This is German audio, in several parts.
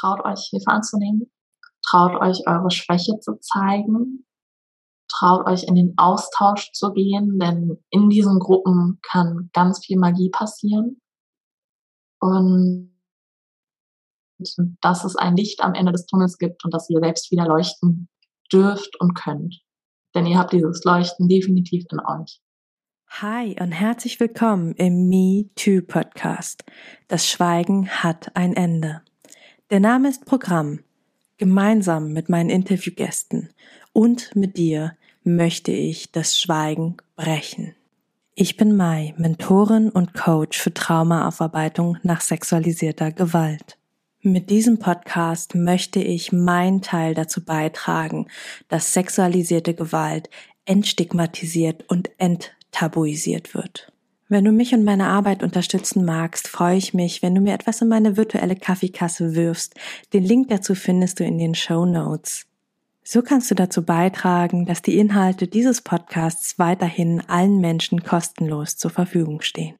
traut euch Hilfe anzunehmen, traut euch eure Schwäche zu zeigen, traut euch in den Austausch zu gehen, denn in diesen Gruppen kann ganz viel Magie passieren. Und dass es ein Licht am Ende des Tunnels gibt und dass ihr selbst wieder leuchten dürft und könnt. Denn ihr habt dieses Leuchten definitiv in euch. Hi und herzlich willkommen im Me Too Podcast. Das Schweigen hat ein Ende. Der Name ist Programm. Gemeinsam mit meinen Interviewgästen und mit dir möchte ich das Schweigen brechen. Ich bin Mai, Mentorin und Coach für Traumaaufarbeitung nach sexualisierter Gewalt. Mit diesem Podcast möchte ich meinen Teil dazu beitragen, dass sexualisierte Gewalt entstigmatisiert und enttabuisiert wird. Wenn du mich und meine Arbeit unterstützen magst, freue ich mich, wenn du mir etwas in meine virtuelle Kaffeekasse wirfst. Den Link dazu findest du in den Show Notes. So kannst du dazu beitragen, dass die Inhalte dieses Podcasts weiterhin allen Menschen kostenlos zur Verfügung stehen.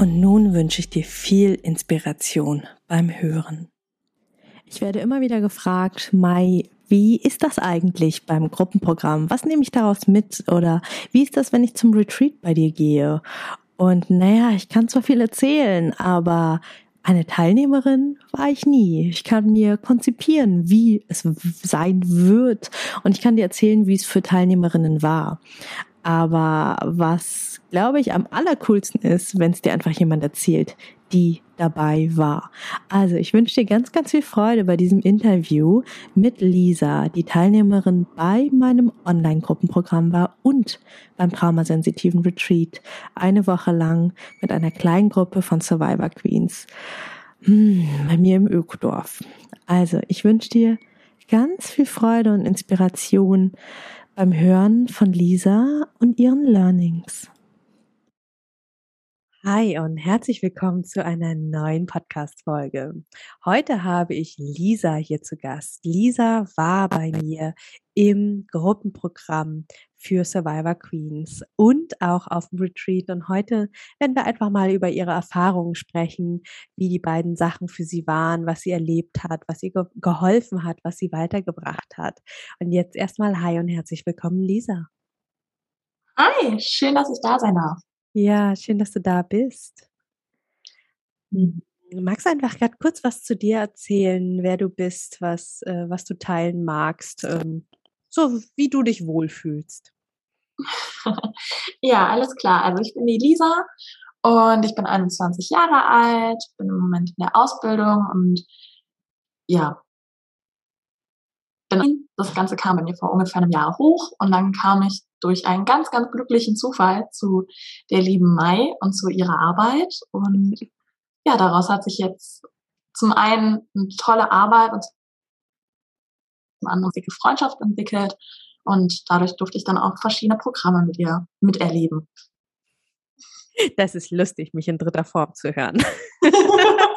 Und nun wünsche ich dir viel Inspiration beim Hören. Ich werde immer wieder gefragt, Mai, wie ist das eigentlich beim Gruppenprogramm? Was nehme ich daraus mit? Oder wie ist das, wenn ich zum Retreat bei dir gehe? Und naja, ich kann zwar viel erzählen, aber eine Teilnehmerin war ich nie. Ich kann mir konzipieren, wie es sein wird. Und ich kann dir erzählen, wie es für Teilnehmerinnen war. Aber was, glaube ich, am allercoolsten ist, wenn es dir einfach jemand erzählt, die dabei war. Also ich wünsche dir ganz, ganz viel Freude bei diesem Interview mit Lisa, die Teilnehmerin bei meinem Online-Gruppenprogramm war und beim traumasensitiven Retreat eine Woche lang mit einer kleinen Gruppe von Survivor Queens hm, bei mir im Ökodorf. Also ich wünsche dir ganz viel Freude und Inspiration beim Hören von Lisa und ihren Learnings. Hi und herzlich willkommen zu einer neuen Podcast-Folge. Heute habe ich Lisa hier zu Gast. Lisa war bei mir im Gruppenprogramm für Survivor Queens und auch auf dem Retreat. Und heute werden wir einfach mal über ihre Erfahrungen sprechen, wie die beiden Sachen für sie waren, was sie erlebt hat, was ihr ge geholfen hat, was sie weitergebracht hat. Und jetzt erstmal Hi und herzlich willkommen, Lisa. Hi, schön, dass ich da sein darf. Ja, schön, dass du da bist. Mhm. Magst du einfach gerade kurz was zu dir erzählen, wer du bist, was, äh, was du teilen magst? Ähm, so wie du dich wohlfühlst. ja, alles klar. Also ich bin die Lisa und ich bin 21 Jahre alt, bin im Moment in der Ausbildung und ja, das Ganze kam bei mir vor ungefähr einem Jahr hoch und dann kam ich durch einen ganz, ganz glücklichen Zufall zu der lieben Mai und zu ihrer Arbeit und ja, daraus hat sich jetzt zum einen eine tolle Arbeit und eine dicke Freundschaft entwickelt und dadurch durfte ich dann auch verschiedene Programme mit ihr miterleben. Das ist lustig, mich in dritter Form zu hören.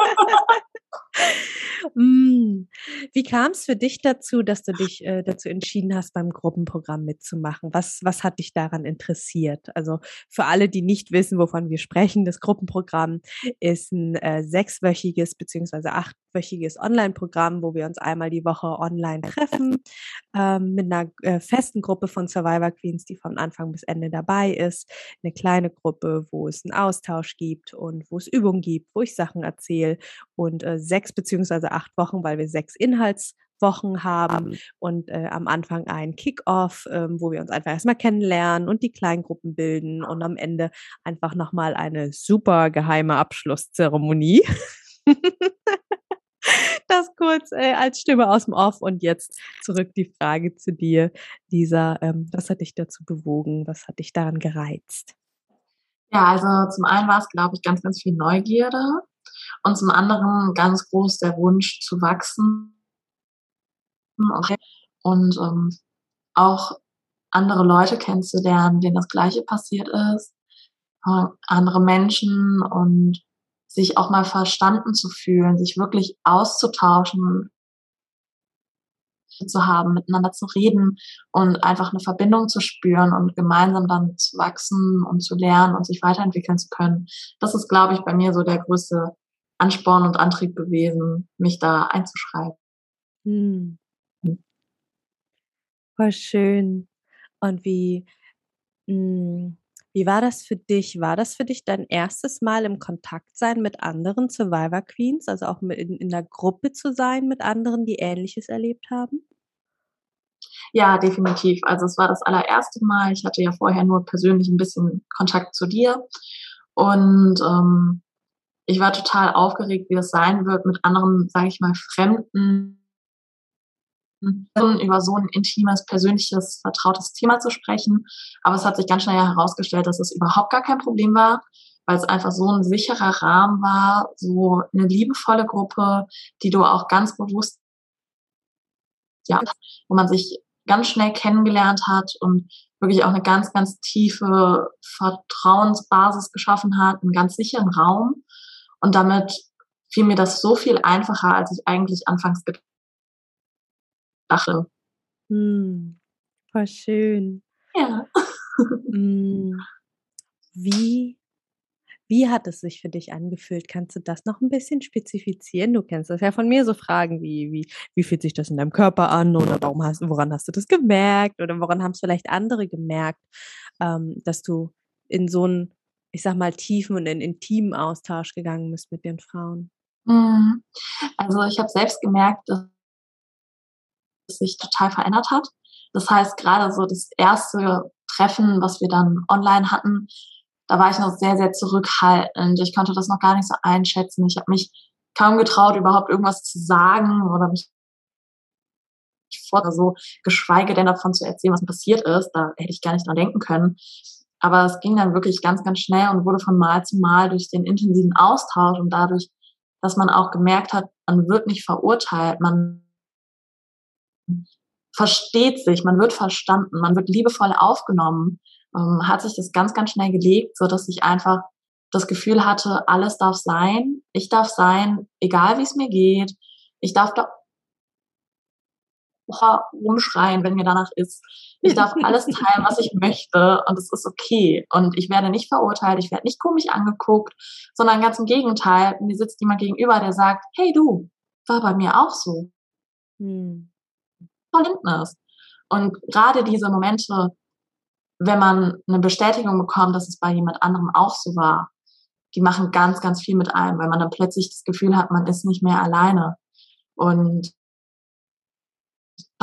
Mm. Wie kam es für dich dazu, dass du dich äh, dazu entschieden hast, beim Gruppenprogramm mitzumachen? Was, was hat dich daran interessiert? Also für alle, die nicht wissen, wovon wir sprechen, das Gruppenprogramm ist ein äh, sechswöchiges beziehungsweise achtwöchiges Online-Programm, wo wir uns einmal die Woche online treffen ähm, mit einer äh, festen Gruppe von Survivor Queens, die von Anfang bis Ende dabei ist. Eine kleine Gruppe, wo es einen Austausch gibt und wo es Übungen gibt, wo ich Sachen erzähle und äh, sechs beziehungsweise acht Wochen, weil wir sechs Inhaltswochen haben und äh, am Anfang ein Kick-off, ähm, wo wir uns einfach erstmal kennenlernen und die Kleingruppen bilden und am Ende einfach nochmal eine super geheime Abschlusszeremonie. das kurz äh, als Stimme aus dem Off und jetzt zurück die Frage zu dir, Lisa. Ähm, was hat dich dazu bewogen? Was hat dich daran gereizt? Ja, also zum einen war es, glaube ich, ganz, ganz viel Neugierde und zum anderen ganz groß der Wunsch zu wachsen. Und ähm, auch andere Leute kennenzulernen, denen das Gleiche passiert ist, äh, andere Menschen und sich auch mal verstanden zu fühlen, sich wirklich auszutauschen, zu haben, miteinander zu reden und einfach eine Verbindung zu spüren und gemeinsam dann zu wachsen und zu lernen und sich weiterentwickeln zu können. Das ist, glaube ich, bei mir so der größte Ansporn und Antrieb gewesen, mich da einzuschreiben. Hm. Voll schön. Und wie, mh, hm, wie war das für dich? War das für dich dein erstes Mal im Kontakt sein mit anderen Survivor Queens, also auch in, in der Gruppe zu sein mit anderen, die Ähnliches erlebt haben? Ja, definitiv. Also es war das allererste Mal. Ich hatte ja vorher nur persönlich ein bisschen Kontakt zu dir. Und ähm, ich war total aufgeregt, wie das sein wird, mit anderen, sage ich mal, Fremden über so ein intimes, persönliches, vertrautes Thema zu sprechen. Aber es hat sich ganz schnell herausgestellt, dass es überhaupt gar kein Problem war, weil es einfach so ein sicherer Rahmen war, so eine liebevolle Gruppe, die du auch ganz bewusst, ja, wo man sich ganz schnell kennengelernt hat und wirklich auch eine ganz, ganz tiefe Vertrauensbasis geschaffen hat, einen ganz sicheren Raum. Und damit fiel mir das so viel einfacher, als ich eigentlich anfangs dachte. Hm, voll schön. Ja. Hm, wie wie hat es sich für dich angefühlt? Kannst du das noch ein bisschen spezifizieren? Du kennst das ja von mir, so Fragen wie, wie, wie fühlt sich das in deinem Körper an oder warum hast, woran hast du das gemerkt oder woran haben es vielleicht andere gemerkt, ähm, dass du in so einen, ich sag mal, tiefen und in intimen Austausch gegangen bist mit den Frauen? Mhm. Also ich habe selbst gemerkt, dass es sich total verändert hat. Das heißt, gerade so das erste Treffen, was wir dann online hatten, da war ich noch sehr, sehr zurückhaltend. Ich konnte das noch gar nicht so einschätzen. Ich habe mich kaum getraut, überhaupt irgendwas zu sagen oder mich vor so, geschweige denn davon zu erzählen, was passiert ist. Da hätte ich gar nicht dran denken können. Aber es ging dann wirklich ganz, ganz schnell und wurde von Mal zu Mal durch den intensiven Austausch und dadurch, dass man auch gemerkt hat, man wird nicht verurteilt, man versteht sich, man wird verstanden, man wird liebevoll aufgenommen ähm, hat sich das ganz, ganz schnell gelegt, so dass ich einfach das Gefühl hatte, alles darf sein. Ich darf sein, egal wie es mir geht. Ich darf da rumschreien, wenn mir danach ist. Ich darf alles teilen, was ich möchte und es ist okay. Und ich werde nicht verurteilt, ich werde nicht komisch angeguckt, sondern ganz im Gegenteil, mir sitzt jemand gegenüber, der sagt, hey du, war bei mir auch so. Hm. Verständnis. Und gerade diese Momente, wenn man eine Bestätigung bekommt, dass es bei jemand anderem auch so war, die machen ganz, ganz viel mit einem, weil man dann plötzlich das Gefühl hat, man ist nicht mehr alleine und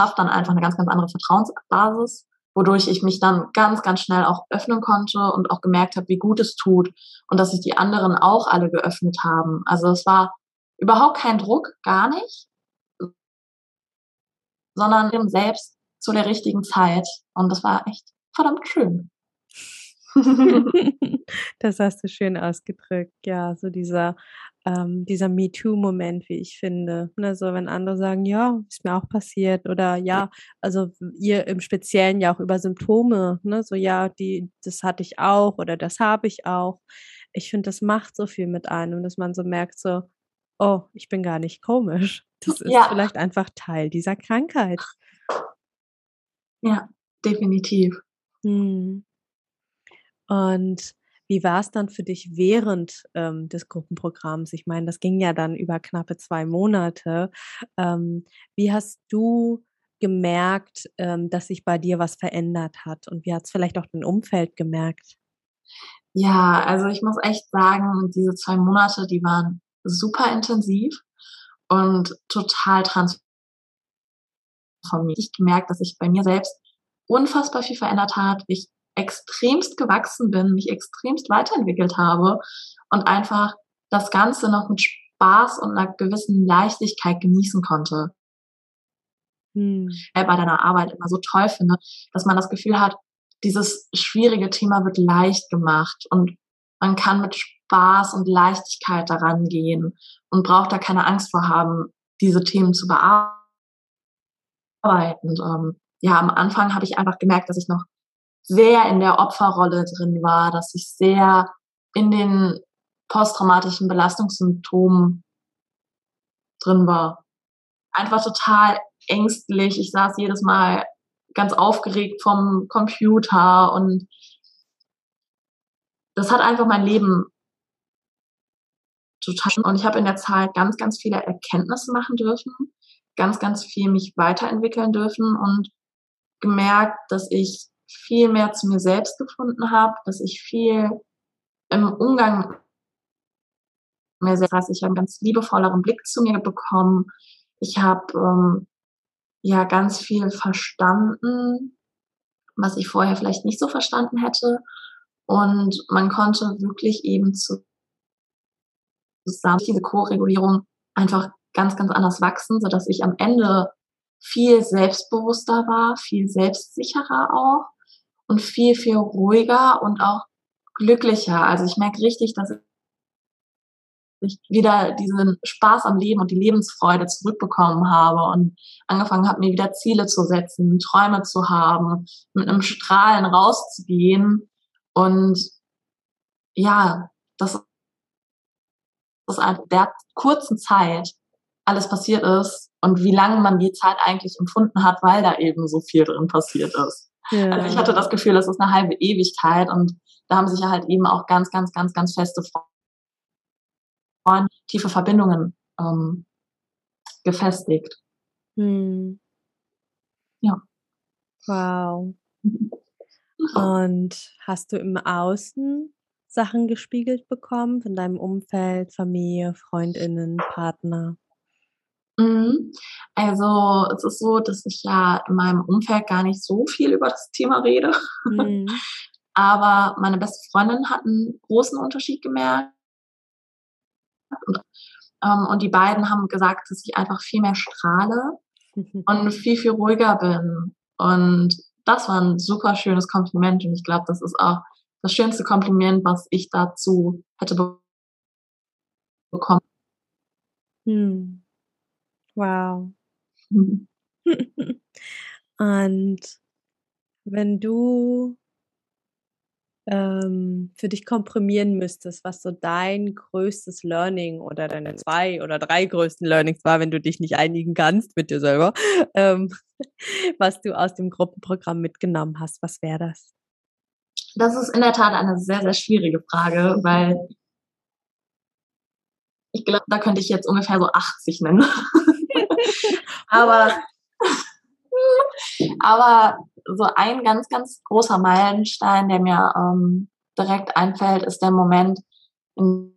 schafft dann einfach eine ganz, ganz andere Vertrauensbasis, wodurch ich mich dann ganz, ganz schnell auch öffnen konnte und auch gemerkt habe, wie gut es tut und dass sich die anderen auch alle geöffnet haben. Also es war überhaupt kein Druck, gar nicht, sondern selbst zu der richtigen Zeit und das war echt verdammt schön. das hast du schön ausgedrückt, ja, so dieser, ähm, dieser MeToo-Moment, wie ich finde. Ne, so wenn andere sagen, ja, ist mir auch passiert oder ja, also ihr im Speziellen ja auch über Symptome, ne, so ja, die, das hatte ich auch oder das habe ich auch. Ich finde, das macht so viel mit einem, dass man so merkt, so, oh, ich bin gar nicht komisch. Das ist ja. vielleicht einfach Teil dieser Krankheit. Ja, definitiv. Mhm. Und wie war es dann für dich während ähm, des Gruppenprogramms? Ich meine, das ging ja dann über knappe zwei Monate. Ähm, wie hast du gemerkt, ähm, dass sich bei dir was verändert hat? Und wie hat es vielleicht auch dein Umfeld gemerkt? Ja, also ich muss echt sagen, diese zwei Monate, die waren super intensiv und total transformiert. Ich gemerkt, dass ich bei mir selbst unfassbar viel verändert hat, ich extremst gewachsen bin, mich extremst weiterentwickelt habe und einfach das Ganze noch mit Spaß und einer gewissen Leichtigkeit genießen konnte. Hm. Bei deiner Arbeit immer so toll finde, dass man das Gefühl hat, dieses schwierige Thema wird leicht gemacht und man kann mit Spaß und Leichtigkeit daran gehen und braucht da keine Angst vor haben, diese Themen zu bearbeiten Und ähm, ja, am Anfang habe ich einfach gemerkt, dass ich noch sehr in der Opferrolle drin war, dass ich sehr in den posttraumatischen Belastungssymptomen drin war. Einfach total ängstlich. Ich saß jedes Mal ganz aufgeregt vom Computer und das hat einfach mein Leben total und ich habe in der Zeit ganz, ganz viele Erkenntnisse machen dürfen, ganz, ganz viel mich weiterentwickeln dürfen und gemerkt, dass ich viel mehr zu mir selbst gefunden habe, dass ich viel im Umgang mir selbst, heißt, ich habe einen ganz liebevolleren Blick zu mir bekommen. Ich habe ähm, ja ganz viel verstanden, was ich vorher vielleicht nicht so verstanden hätte. Und man konnte wirklich eben zu zusammen diese Co-Regulierung einfach ganz, ganz anders wachsen, so dass ich am Ende viel selbstbewusster war, viel selbstsicherer auch und viel, viel ruhiger und auch glücklicher. Also ich merke richtig, dass ich wieder diesen Spaß am Leben und die Lebensfreude zurückbekommen habe und angefangen habe, mir wieder Ziele zu setzen, Träume zu haben, mit einem Strahlen rauszugehen. Und ja, das ist einfach der kurzen Zeit alles passiert ist und wie lange man die Zeit eigentlich empfunden hat, weil da eben so viel drin passiert ist. Ja. Also ich hatte das Gefühl, es ist eine halbe Ewigkeit und da haben sich ja halt eben auch ganz, ganz, ganz, ganz feste Freunde, tiefe Verbindungen ähm, gefestigt. Hm. Ja. Wow. Und hast du im Außen Sachen gespiegelt bekommen von deinem Umfeld, Familie, Freundinnen, Partner? Mhm. Also es ist so, dass ich ja in meinem Umfeld gar nicht so viel über das Thema rede. Mhm. Aber meine beste Freundin hat einen großen Unterschied gemerkt. Und, ähm, und die beiden haben gesagt, dass ich einfach viel mehr strahle und viel, viel ruhiger bin. Und das war ein super schönes Kompliment. Und ich glaube, das ist auch das schönste Kompliment, was ich dazu hätte bekommen. Hm. Wow. Mhm. Und wenn du ähm, für dich komprimieren müsstest, was so dein größtes Learning oder deine zwei oder drei größten Learnings war, wenn du dich nicht einigen kannst mit dir selber, ähm, was du aus dem Gruppenprogramm mitgenommen hast, was wäre das? Das ist in der Tat eine sehr, sehr schwierige Frage, weil ich glaube, da könnte ich jetzt ungefähr so 80 nennen. aber, aber so ein ganz, ganz großer Meilenstein, der mir ähm, direkt einfällt, ist der Moment, in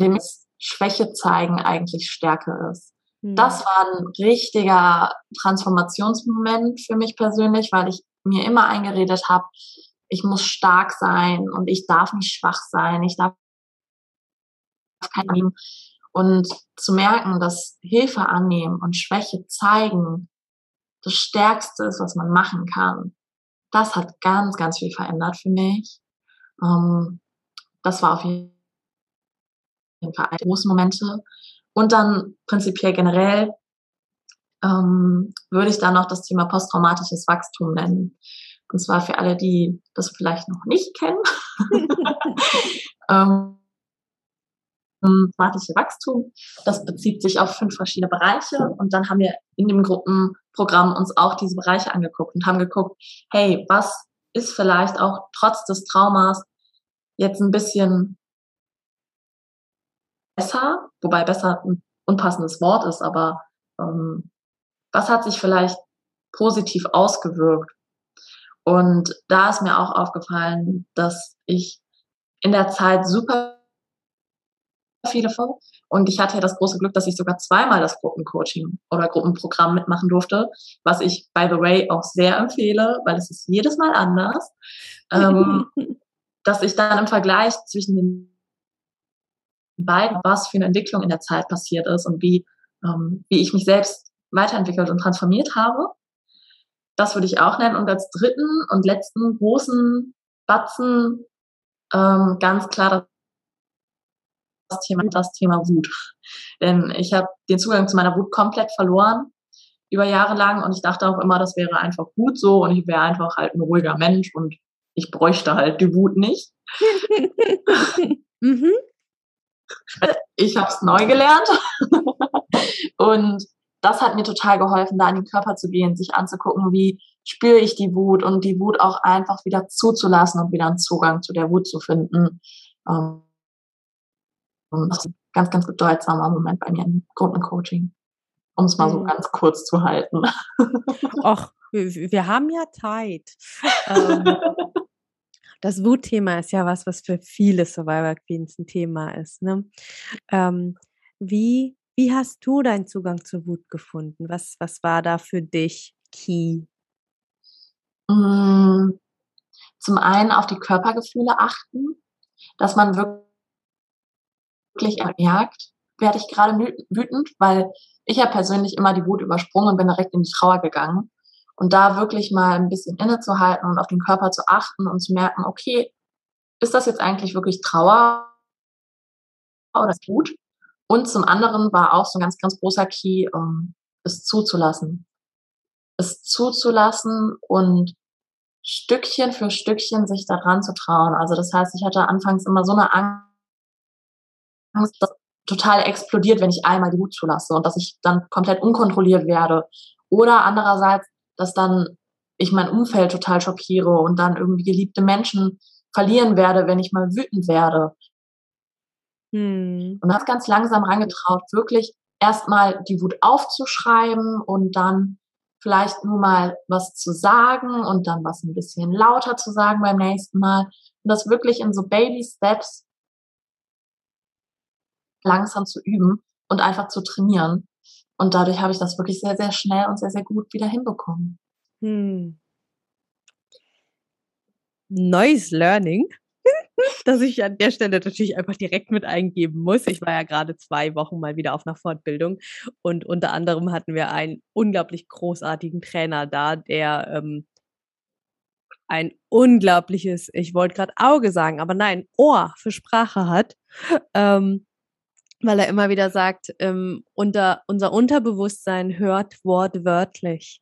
dem Schwäche zeigen eigentlich Stärke ist. Hm. Das war ein richtiger Transformationsmoment für mich persönlich, weil ich mir immer eingeredet habe, ich muss stark sein und ich darf nicht schwach sein, ich darf kein und zu merken, dass Hilfe annehmen und Schwäche zeigen das Stärkste ist, was man machen kann. Das hat ganz, ganz viel verändert für mich. Ähm, das war auf jeden Fall große Momente. Und dann prinzipiell generell ähm, würde ich da noch das Thema posttraumatisches Wachstum nennen. Und zwar für alle, die das vielleicht noch nicht kennen. ähm, thematische Wachstum. Das bezieht sich auf fünf verschiedene Bereiche. Und dann haben wir in dem Gruppenprogramm uns auch diese Bereiche angeguckt und haben geguckt, hey, was ist vielleicht auch trotz des Traumas jetzt ein bisschen besser, wobei besser ein unpassendes Wort ist, aber ähm, was hat sich vielleicht positiv ausgewirkt? Und da ist mir auch aufgefallen, dass ich in der Zeit super viele von. Und ich hatte ja das große Glück, dass ich sogar zweimal das Gruppencoaching oder Gruppenprogramm mitmachen durfte, was ich, by the way, auch sehr empfehle, weil es ist jedes Mal anders. ähm, dass ich dann im Vergleich zwischen den beiden, was für eine Entwicklung in der Zeit passiert ist und wie, ähm, wie ich mich selbst weiterentwickelt und transformiert habe. Das würde ich auch nennen. Und als dritten und letzten großen Batzen ähm, ganz klar das Thema, das Thema Wut. Denn ich habe den Zugang zu meiner Wut komplett verloren. über Jahre lang und ich dachte auch immer, das wäre einfach gut so und ich wäre einfach halt ein ruhiger Mensch und ich bräuchte halt die Wut nicht. mhm. Ich habe es neu gelernt und das hat mir total geholfen, da in den Körper zu gehen, sich anzugucken, wie spüre ich die Wut und die Wut auch einfach wieder zuzulassen und wieder einen Zugang zu der Wut zu finden. Ähm, das ist ein ganz, ganz bedeutsamer Moment bei mir im Gruppencoaching, um es mal so mhm. ganz kurz zu halten. Ach, wir, wir haben ja Zeit. Ähm, das Wutthema ist ja was, was für viele Survivor Queens ein Thema ist. Ne? Ähm, wie, wie hast du deinen Zugang zur Wut gefunden? Was, was war da für dich key? Mm, zum einen auf die Körpergefühle achten, dass man wirklich merkt, werde ich gerade wütend, weil ich ja persönlich immer die Wut übersprungen und bin direkt in die Trauer gegangen. Und da wirklich mal ein bisschen innezuhalten und auf den Körper zu achten und zu merken, okay, ist das jetzt eigentlich wirklich Trauer oder ist Wut? Und zum anderen war auch so ein ganz, ganz großer Key, um es zuzulassen. Es zuzulassen und Stückchen für Stückchen sich daran zu trauen. Also das heißt, ich hatte anfangs immer so eine Angst, dass total explodiert, wenn ich einmal die Wut zulasse und dass ich dann komplett unkontrolliert werde. Oder andererseits, dass dann ich mein Umfeld total schockiere und dann irgendwie geliebte Menschen verlieren werde, wenn ich mal wütend werde. Hm. Und das ganz langsam rangetraut, wirklich erstmal die Wut aufzuschreiben und dann vielleicht nur mal was zu sagen und dann was ein bisschen lauter zu sagen beim nächsten Mal. Und das wirklich in so Baby Steps langsam zu üben und einfach zu trainieren. Und dadurch habe ich das wirklich sehr, sehr schnell und sehr, sehr gut wieder hinbekommen. Hm. Neues Learning, das ich an der Stelle natürlich einfach direkt mit eingeben muss. Ich war ja gerade zwei Wochen mal wieder auf einer Fortbildung und unter anderem hatten wir einen unglaublich großartigen Trainer da, der ähm, ein unglaubliches, ich wollte gerade Auge sagen, aber nein, Ohr für Sprache hat. Ähm, weil er immer wieder sagt, ähm, unter, unser Unterbewusstsein hört wortwörtlich.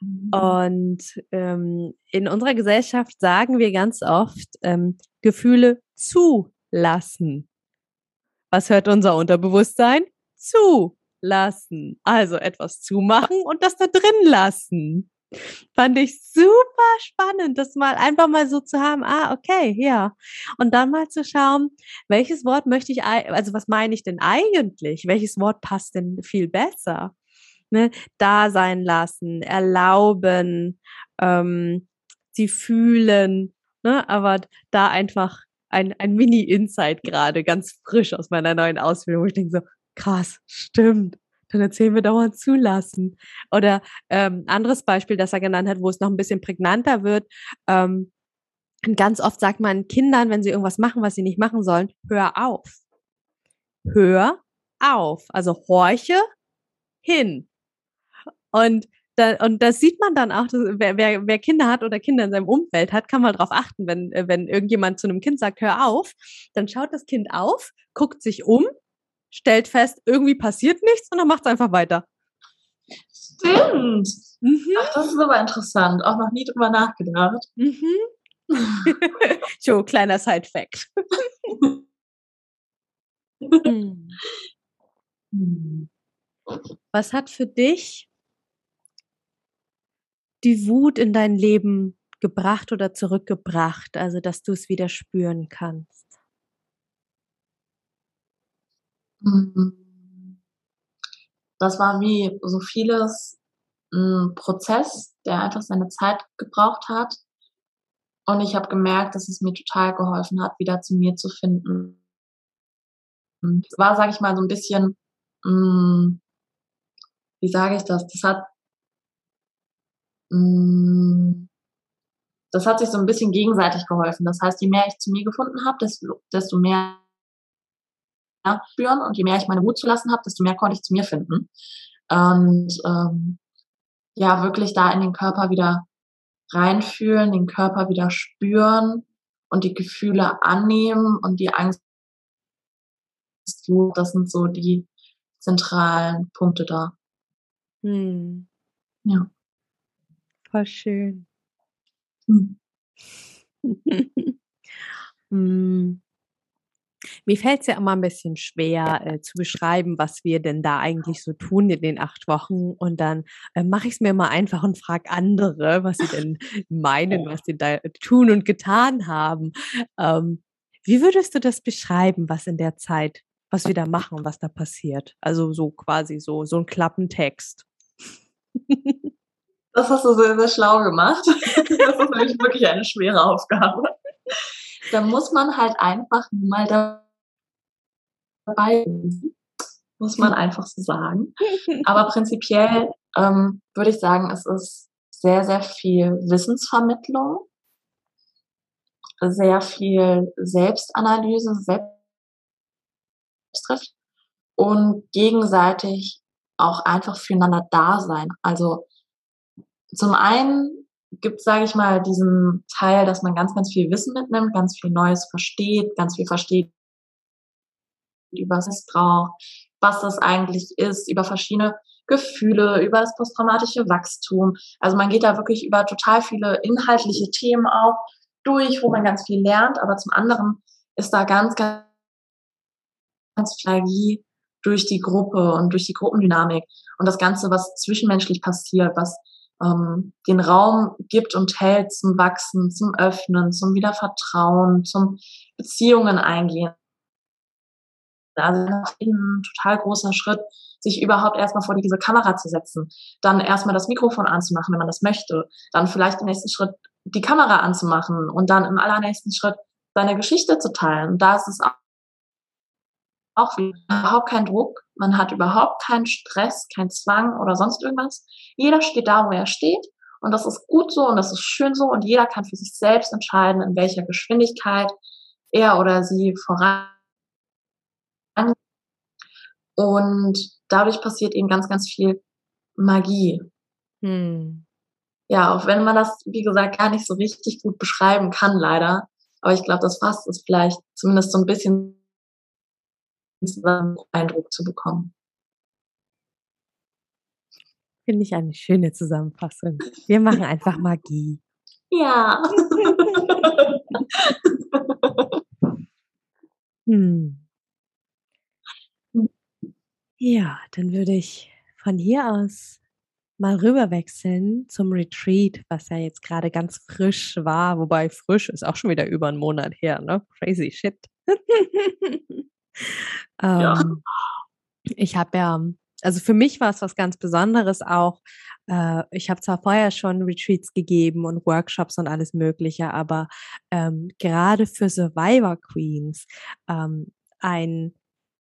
Mhm. Und ähm, in unserer Gesellschaft sagen wir ganz oft, ähm, Gefühle zulassen. Was hört unser Unterbewusstsein? Zulassen. Also etwas zumachen und das da drin lassen. Fand ich super spannend, das mal einfach mal so zu haben, ah, okay, ja. Und dann mal zu schauen, welches Wort möchte ich, also was meine ich denn eigentlich? Welches Wort passt denn viel besser? Ne? Da sein lassen, erlauben, ähm, sie fühlen, ne? aber da einfach ein, ein Mini-Insight gerade, ganz frisch aus meiner neuen Ausbildung, ich denke so, krass, stimmt dann erzählen wir dauernd zulassen. Oder ähm, anderes Beispiel, das er genannt hat, wo es noch ein bisschen prägnanter wird. Ähm, ganz oft sagt man Kindern, wenn sie irgendwas machen, was sie nicht machen sollen, hör auf. Hör auf. Also horche hin. Und da, und das sieht man dann auch, dass, wer, wer, wer Kinder hat oder Kinder in seinem Umfeld hat, kann mal drauf achten, wenn, wenn irgendjemand zu einem Kind sagt, hör auf, dann schaut das Kind auf, guckt sich um stellt fest, irgendwie passiert nichts und dann macht es einfach weiter. Stimmt. Mhm. Ach, das ist aber interessant. Auch noch nie drüber nachgedacht. Mhm. so, kleiner Side-Fact. Was hat für dich die Wut in dein Leben gebracht oder zurückgebracht, also dass du es wieder spüren kannst? Mhm. Das war wie so vieles ein Prozess, der einfach seine Zeit gebraucht hat. Und ich habe gemerkt, dass es mir total geholfen hat, wieder zu mir zu finden. Es war, sage ich mal, so ein bisschen, mh, wie sage ich das? Das hat, mh, das hat sich so ein bisschen gegenseitig geholfen. Das heißt, je mehr ich zu mir gefunden habe, desto mehr spüren und je mehr ich meine Wut zulassen habe, desto mehr konnte ich zu mir finden. Und ähm, ja, wirklich da in den Körper wieder reinfühlen, den Körper wieder spüren und die Gefühle annehmen und die Angst, das sind so die zentralen Punkte da. Hm. Ja. Voll schön. Hm. hm. Mir fällt es ja immer ein bisschen schwer äh, zu beschreiben, was wir denn da eigentlich so tun in den acht Wochen. Und dann äh, mache ich es mir mal einfach und frage andere, was sie denn meinen, was sie da tun und getan haben. Ähm, wie würdest du das beschreiben, was in der Zeit, was wir da machen und was da passiert? Also so quasi so, so ein Klappentext. Das hast du sehr, sehr schlau gemacht. Das ist nämlich wirklich eine schwere Aufgabe. Da muss man halt einfach mal dabei muss man einfach so sagen. Aber prinzipiell ähm, würde ich sagen, es ist sehr, sehr viel Wissensvermittlung, sehr viel Selbstanalyse, Selbsttrift und gegenseitig auch einfach füreinander da sein. Also zum einen gibt, sage ich mal, diesen Teil, dass man ganz, ganz viel Wissen mitnimmt, ganz viel Neues versteht, ganz viel versteht über Missbrauch, was das eigentlich ist, über verschiedene Gefühle, über das posttraumatische Wachstum. Also man geht da wirklich über total viele inhaltliche Themen auch durch, wo man ganz viel lernt, aber zum anderen ist da ganz, ganz, viel Magie durch die Gruppe und durch die Gruppendynamik und das Ganze, was zwischenmenschlich passiert, was ähm, den Raum gibt und hält zum Wachsen, zum Öffnen, zum Wiedervertrauen, zum Beziehungen eingehen. Also ein total großer Schritt, sich überhaupt erstmal vor diese Kamera zu setzen, dann erstmal das Mikrofon anzumachen, wenn man das möchte, dann vielleicht im nächsten Schritt die Kamera anzumachen und dann im allernächsten Schritt seine Geschichte zu teilen. Und da ist es auch überhaupt keinen Druck, man hat überhaupt keinen Stress, keinen Zwang oder sonst irgendwas. Jeder steht da, wo er steht und das ist gut so und das ist schön so und jeder kann für sich selbst entscheiden, in welcher Geschwindigkeit er oder sie voran. Und dadurch passiert eben ganz, ganz viel Magie. Hm. Ja, auch wenn man das, wie gesagt, gar nicht so richtig gut beschreiben kann, leider. Aber ich glaube, das fasst es vielleicht zumindest so ein bisschen Eindruck zu bekommen. Finde ich eine schöne Zusammenfassung. Wir machen einfach Magie. Ja. hm. Ja, dann würde ich von hier aus mal rüberwechseln zum Retreat, was ja jetzt gerade ganz frisch war, wobei frisch ist auch schon wieder über einen Monat her, ne? Crazy shit. Ja. Ähm, ich habe ja, also für mich war es was ganz Besonderes auch. Äh, ich habe zwar vorher schon Retreats gegeben und Workshops und alles Mögliche, aber ähm, gerade für Survivor Queens ähm, ein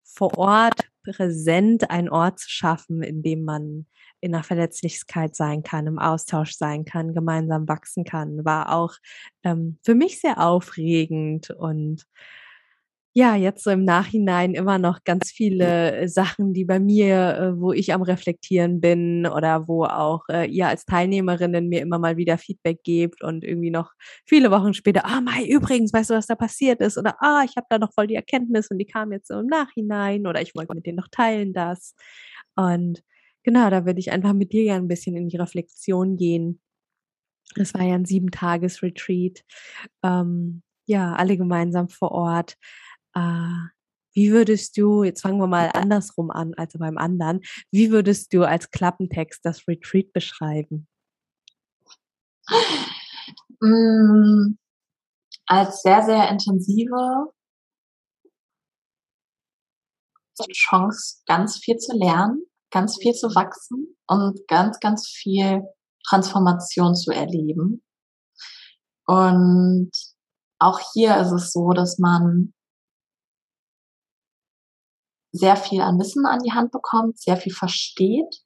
vor Ort präsent ein Ort zu schaffen, in dem man in der Verletzlichkeit sein kann, im Austausch sein kann, gemeinsam wachsen kann, war auch ähm, für mich sehr aufregend und ja, jetzt so im Nachhinein immer noch ganz viele äh, Sachen, die bei mir, äh, wo ich am Reflektieren bin oder wo auch äh, ihr als Teilnehmerinnen mir immer mal wieder Feedback gebt und irgendwie noch viele Wochen später, ah, Mai, übrigens, weißt du, was da passiert ist? Oder ah, ich habe da noch voll die Erkenntnis und die kam jetzt so im Nachhinein oder ich wollte mit denen noch teilen das. Und genau, da würde ich einfach mit dir ja ein bisschen in die Reflexion gehen. Es war ja ein sieben-Tages-Retreat. Ähm, ja, alle gemeinsam vor Ort. Äh, wie würdest du, jetzt fangen wir mal andersrum an als beim anderen, wie würdest du als Klappentext das Retreat beschreiben? Mm, als sehr, sehr intensive Chance, ganz viel zu lernen, ganz viel zu wachsen und ganz, ganz viel Transformation zu erleben. Und auch hier ist es so, dass man sehr viel an Wissen an die Hand bekommt, sehr viel versteht,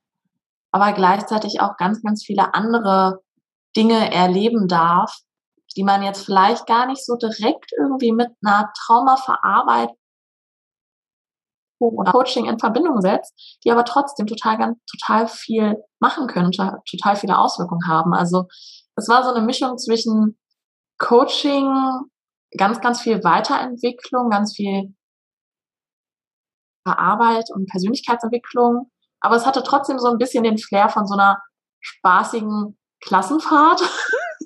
aber gleichzeitig auch ganz, ganz viele andere Dinge erleben darf, die man jetzt vielleicht gar nicht so direkt irgendwie mit einer Traumaverarbeitung oder Coaching in Verbindung setzt, die aber trotzdem total, ganz, total viel machen können, total viele Auswirkungen haben. Also es war so eine Mischung zwischen Coaching, ganz, ganz viel Weiterentwicklung, ganz viel Arbeit und Persönlichkeitsentwicklung aber es hatte trotzdem so ein bisschen den Flair von so einer spaßigen Klassenfahrt.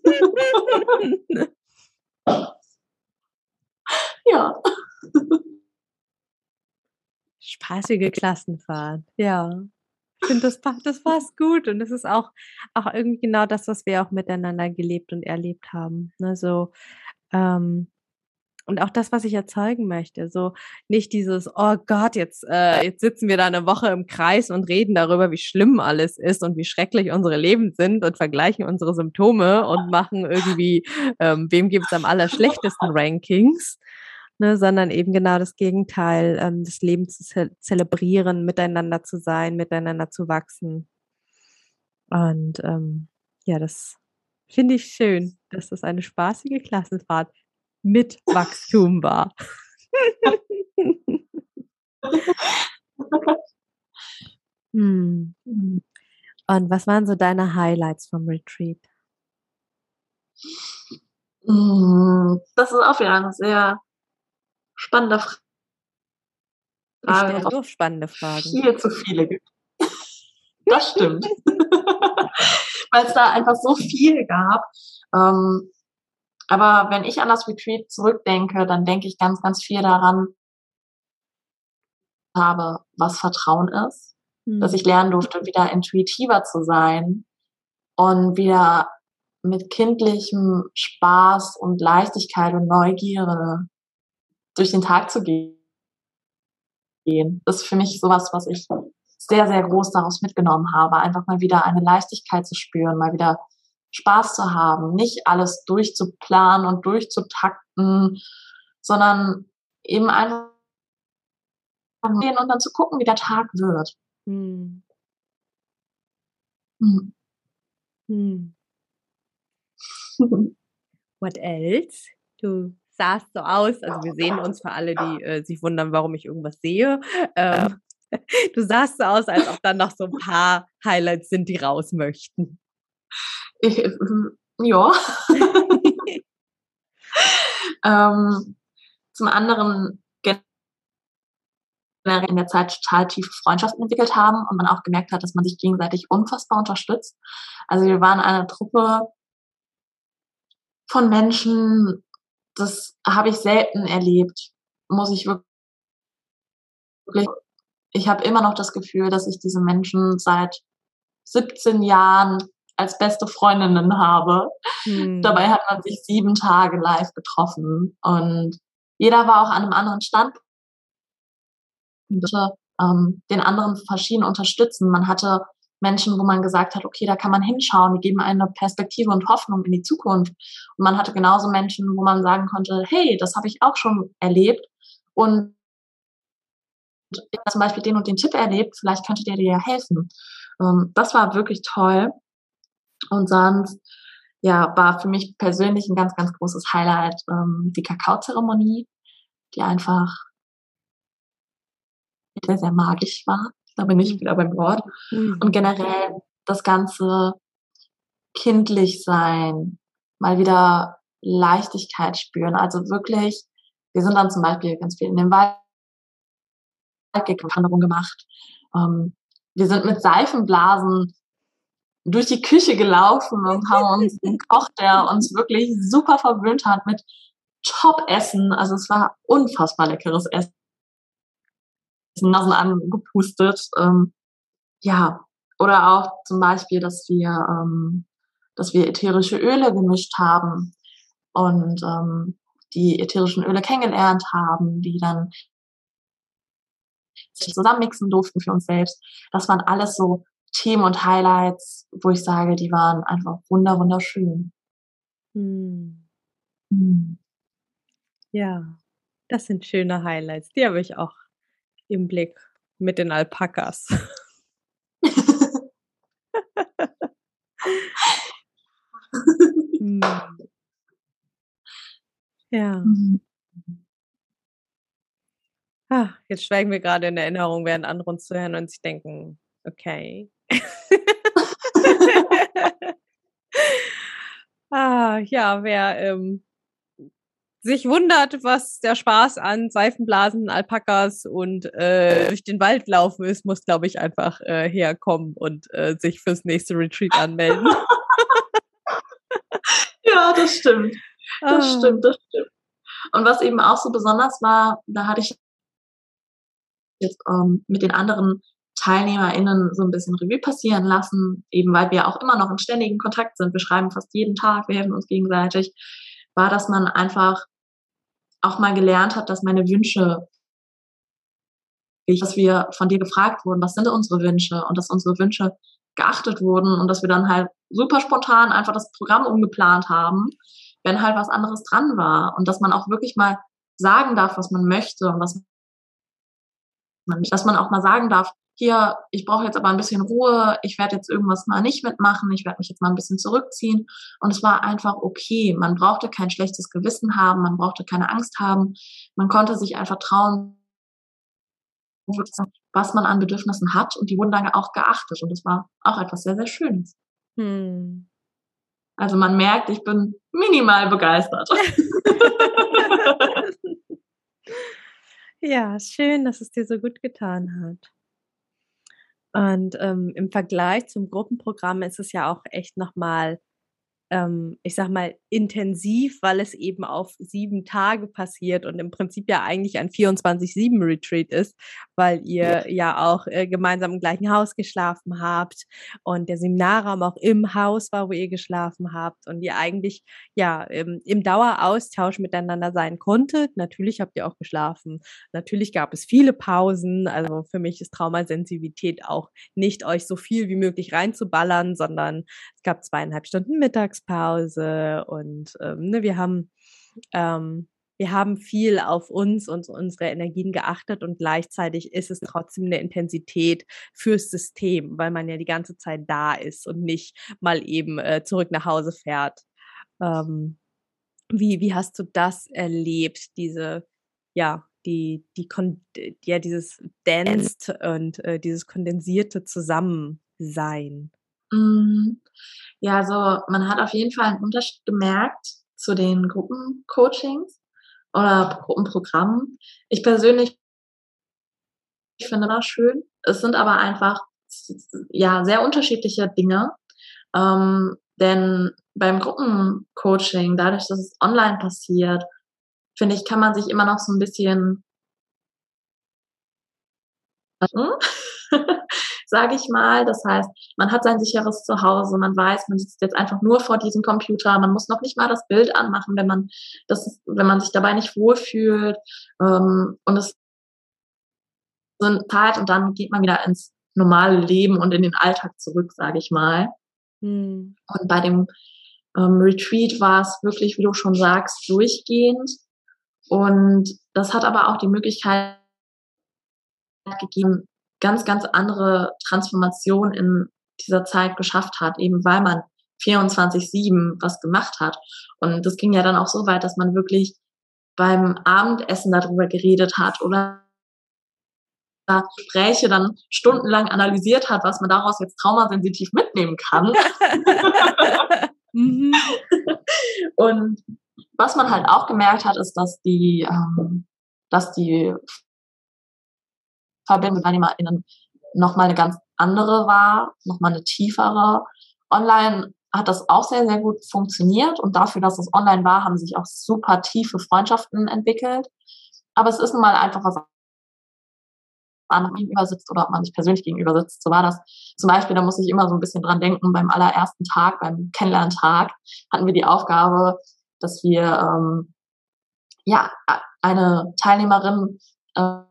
ja. Spaßige Klassenfahrt, ja. Ich finde, das, das passt gut und es ist auch, auch irgendwie genau das, was wir auch miteinander gelebt und erlebt haben. Ne? So, ähm, und auch das, was ich erzeugen möchte. So nicht dieses, oh Gott, jetzt, äh, jetzt sitzen wir da eine Woche im Kreis und reden darüber, wie schlimm alles ist und wie schrecklich unsere Leben sind und vergleichen unsere Symptome und machen irgendwie, ähm, wem gibt es am allerschlechtesten Rankings. Ne, sondern eben genau das Gegenteil, ähm, das Leben zu ze zelebrieren, miteinander zu sein, miteinander zu wachsen. Und ähm, ja, das finde ich schön, dass das eine spaßige Klassenfahrt mit Wachstum war. hm. Und was waren so deine Highlights vom Retreat? Hm, das ist auch wieder eine sehr spannende Frage. Ich nur spannende Fragen. Viel zu viele gibt. Das stimmt. Weil es da einfach so viel gab. Ähm, aber wenn ich an das Retreat zurückdenke, dann denke ich ganz, ganz viel daran, habe, was Vertrauen ist, mhm. dass ich lernen durfte, wieder intuitiver zu sein und wieder mit kindlichem Spaß und Leichtigkeit und Neugierde durch den Tag zu gehen. Das ist für mich sowas, was ich sehr, sehr groß daraus mitgenommen habe. Einfach mal wieder eine Leichtigkeit zu spüren, mal wieder Spaß zu haben, nicht alles durchzuplanen und durchzutakten, sondern eben einfach gehen und dann zu gucken, wie der Tag wird. Hm. Hm. Hm. What else? Du sahst so aus, also wir sehen uns für alle, die äh, sich wundern, warum ich irgendwas sehe. Ähm, du sahst so aus, als ob dann noch so ein paar Highlights sind, die raus möchten. Ich, ja. ähm, zum anderen in der Zeit total tiefe Freundschaften entwickelt haben und man auch gemerkt hat, dass man sich gegenseitig unfassbar unterstützt. Also wir waren eine Truppe von Menschen, das habe ich selten erlebt, muss ich wirklich. Ich habe immer noch das Gefühl, dass ich diese Menschen seit 17 Jahren als beste Freundinnen habe. Hm. Dabei hat man sich sieben Tage live getroffen und jeder war auch an einem anderen Standpunkt. Ähm, den anderen verschieden unterstützen. Man hatte Menschen, wo man gesagt hat, okay, da kann man hinschauen, die geben eine Perspektive und Hoffnung in die Zukunft. Und man hatte genauso Menschen, wo man sagen konnte, hey, das habe ich auch schon erlebt und zum Beispiel den und den Tipp erlebt, vielleicht könnte der dir ja helfen. Ähm, das war wirklich toll. Und sonst, ja, war für mich persönlich ein ganz, ganz großes Highlight ähm, die Kakaozeremonie, die einfach sehr, sehr magisch war. Da bin ich mhm. wieder beim Wort. Mhm. Und generell das ganze kindlich sein, mal wieder Leichtigkeit spüren. Also wirklich, wir sind dann zum Beispiel ganz viel in den Wald Wanderung gemacht. Ähm, wir sind mit Seifenblasen durch die Küche gelaufen und haben uns einen Koch, der uns wirklich super verwöhnt hat mit Top-Essen. Also es war unfassbar leckeres Essen. Nasen angepustet. Ähm, ja, oder auch zum Beispiel, dass wir, ähm, dass wir ätherische Öle gemischt haben und ähm, die ätherischen Öle kennengelernt haben, die dann zusammenmixen durften für uns selbst. Das waren alles so Themen und Highlights, wo ich sage, die waren einfach wunder, wunderschön. Hm. Hm. Ja, das sind schöne Highlights. Die habe ich auch im Blick mit den Alpakas. hm. Ja. Mhm. Ah, jetzt schweigen wir gerade in Erinnerung, während andere uns zuhören und sich denken, okay. ah, ja, wer ähm, sich wundert, was der Spaß an Seifenblasen, Alpakas und äh, durch den Wald laufen ist, muss, glaube ich, einfach äh, herkommen und äh, sich fürs nächste Retreat anmelden. ja, das stimmt. Das ah. stimmt, das stimmt. Und was eben auch so besonders war, da hatte ich jetzt ähm, mit den anderen TeilnehmerInnen so ein bisschen Revue passieren lassen, eben weil wir auch immer noch in ständigen Kontakt sind. Wir schreiben fast jeden Tag, wir helfen uns gegenseitig, war, dass man einfach auch mal gelernt hat, dass meine Wünsche, dass wir von dir gefragt wurden, was sind unsere Wünsche? Und dass unsere Wünsche geachtet wurden und dass wir dann halt super spontan einfach das Programm umgeplant haben, wenn halt was anderes dran war. Und dass man auch wirklich mal sagen darf, was man möchte und was man, dass man auch mal sagen darf, hier, ich brauche jetzt aber ein bisschen Ruhe, ich werde jetzt irgendwas mal nicht mitmachen, ich werde mich jetzt mal ein bisschen zurückziehen. Und es war einfach okay. Man brauchte kein schlechtes Gewissen haben, man brauchte keine Angst haben, man konnte sich einfach trauen, was man an Bedürfnissen hat und die wurden dann auch geachtet. Und das war auch etwas sehr, sehr Schönes. Hm. Also man merkt, ich bin minimal begeistert. ja, schön, dass es dir so gut getan hat. Und ähm, im Vergleich zum Gruppenprogramm ist es ja auch echt nochmal ähm, ich sag mal, intensiv, weil es eben auf sieben Tage passiert und im Prinzip ja eigentlich ein 24-7-Retreat ist, weil ihr ja auch äh, gemeinsam im gleichen Haus geschlafen habt und der Seminarraum auch im Haus war, wo ihr geschlafen habt und ihr eigentlich ja im, im Daueraustausch miteinander sein konntet. Natürlich habt ihr auch geschlafen. Natürlich gab es viele Pausen. Also für mich ist Traumasensivität auch nicht euch so viel wie möglich reinzuballern, sondern es gab zweieinhalb Stunden Mittags Mittagspause und ähm, ne, wir haben ähm, wir haben viel auf uns und unsere Energien geachtet und gleichzeitig ist es trotzdem eine Intensität fürs System, weil man ja die ganze Zeit da ist und nicht mal eben äh, zurück nach Hause fährt. Ähm, wie, wie hast du das erlebt, diese, ja, die, die, ja, dieses Danced und äh, dieses kondensierte Zusammensein? Mm, ja, also man hat auf jeden Fall einen Unterschied gemerkt zu den Gruppencoachings oder Gruppenprogrammen. Ich persönlich finde das schön. Es sind aber einfach ja sehr unterschiedliche Dinge. Ähm, denn beim Gruppencoaching, dadurch, dass es online passiert, finde ich, kann man sich immer noch so ein bisschen sage ich mal. Das heißt, man hat sein sicheres Zuhause, man weiß, man sitzt jetzt einfach nur vor diesem Computer, man muss noch nicht mal das Bild anmachen, wenn man das, wenn man sich dabei nicht wohlfühlt. Ähm, und es sind Zeit und dann geht man wieder ins normale Leben und in den Alltag zurück, sage ich mal. Mhm. Und bei dem ähm, Retreat war es wirklich, wie du schon sagst, durchgehend. Und das hat aber auch die Möglichkeit gegeben, ganz, ganz andere Transformation in dieser Zeit geschafft hat, eben weil man 24-7 was gemacht hat. Und das ging ja dann auch so weit, dass man wirklich beim Abendessen darüber geredet hat oder Gespräche dann stundenlang analysiert hat, was man daraus jetzt traumasensitiv mitnehmen kann. mhm. Und was man halt auch gemerkt hat, ist, dass die, ähm, dass die Verbindung mit TeilnehmerInnen nochmal eine ganz andere war, nochmal eine tiefere. Online hat das auch sehr, sehr gut funktioniert und dafür, dass es online war, haben sich auch super tiefe Freundschaften entwickelt. Aber es ist nun mal einfach was anderem gegenüber sitzt oder ob man sich persönlich gegenüber sitzt. So war das zum Beispiel, da muss ich immer so ein bisschen dran denken, beim allerersten Tag, beim Kennenlerntag, hatten wir die Aufgabe, dass wir ähm, ja eine Teilnehmerin äh,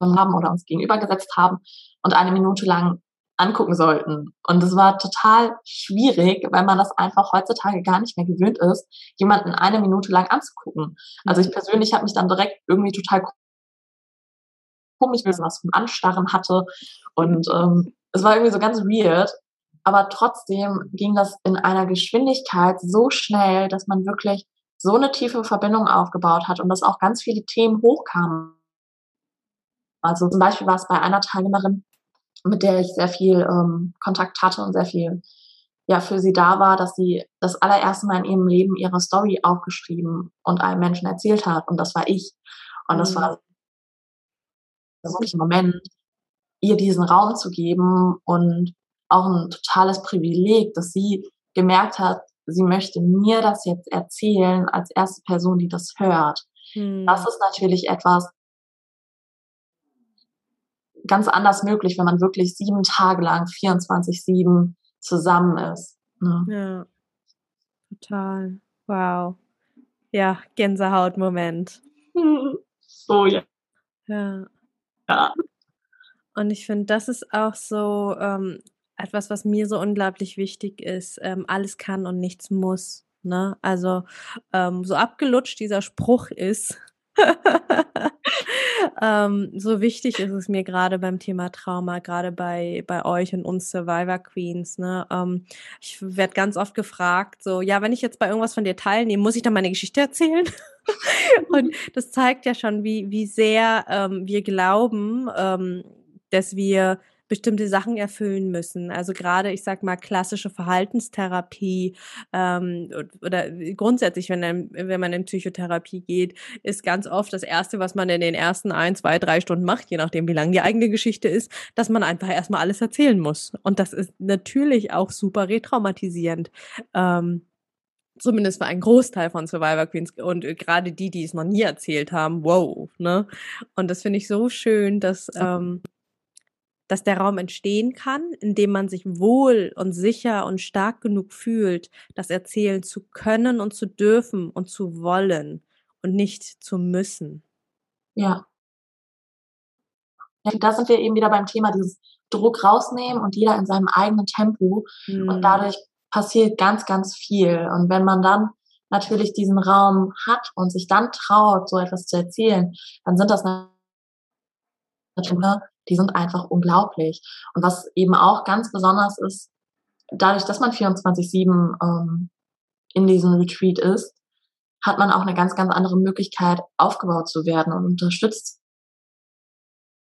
haben oder uns gegenübergesetzt haben und eine Minute lang angucken sollten. Und es war total schwierig, weil man das einfach heutzutage gar nicht mehr gewöhnt ist, jemanden eine Minute lang anzugucken. Also ich mhm. persönlich habe mich dann direkt irgendwie total komisch, weil was vom Anstarren hatte. Und ähm, es war irgendwie so ganz weird. Aber trotzdem ging das in einer Geschwindigkeit so schnell, dass man wirklich so eine tiefe Verbindung aufgebaut hat und dass auch ganz viele Themen hochkamen also zum Beispiel war es bei einer Teilnehmerin, mit der ich sehr viel ähm, Kontakt hatte und sehr viel ja für sie da war, dass sie das allererste Mal in ihrem Leben ihre Story aufgeschrieben und einem Menschen erzählt hat. Und das war ich. Und das war mhm. wirklich ein Moment, ihr diesen Raum zu geben und auch ein totales Privileg, dass sie gemerkt hat, sie möchte mir das jetzt erzählen als erste Person, die das hört. Hm. Das ist natürlich etwas ganz anders möglich, wenn man wirklich sieben Tage lang 24-7 zusammen ist. Ne? Ja, total. Wow. Ja, Gänsehautmoment. Oh ja. Ja. Ja. Und ich finde, das ist auch so ähm, etwas, was mir so unglaublich wichtig ist. Ähm, alles kann und nichts muss. Ne? Also ähm, so abgelutscht dieser Spruch ist, ähm, so wichtig ist es mir gerade beim Thema Trauma, gerade bei, bei euch und uns Survivor Queens. Ne? Ähm, ich werde ganz oft gefragt, so, ja, wenn ich jetzt bei irgendwas von dir teilnehme, muss ich dann meine Geschichte erzählen? und das zeigt ja schon, wie, wie sehr ähm, wir glauben, ähm, dass wir bestimmte Sachen erfüllen müssen. Also gerade, ich sag mal, klassische Verhaltenstherapie ähm, oder grundsätzlich, wenn, wenn man in Psychotherapie geht, ist ganz oft das Erste, was man in den ersten ein, zwei, drei Stunden macht, je nachdem, wie lang die eigene Geschichte ist, dass man einfach erstmal alles erzählen muss. Und das ist natürlich auch super retraumatisierend. Ähm, zumindest für einen Großteil von Survivor Queens und gerade die, die es noch nie erzählt haben, wow, ne? Und das finde ich so schön, dass ähm, dass der Raum entstehen kann, indem man sich wohl und sicher und stark genug fühlt, das erzählen zu können und zu dürfen und zu wollen und nicht zu müssen. Ja. ja da sind wir eben wieder beim Thema dieses Druck rausnehmen und jeder in seinem eigenen Tempo. Mhm. Und dadurch passiert ganz, ganz viel. Und wenn man dann natürlich diesen Raum hat und sich dann traut, so etwas zu erzählen, dann sind das natürlich die sind einfach unglaublich. Und was eben auch ganz besonders ist, dadurch, dass man 24-7 ähm, in diesem Retreat ist, hat man auch eine ganz, ganz andere Möglichkeit, aufgebaut zu werden und unterstützt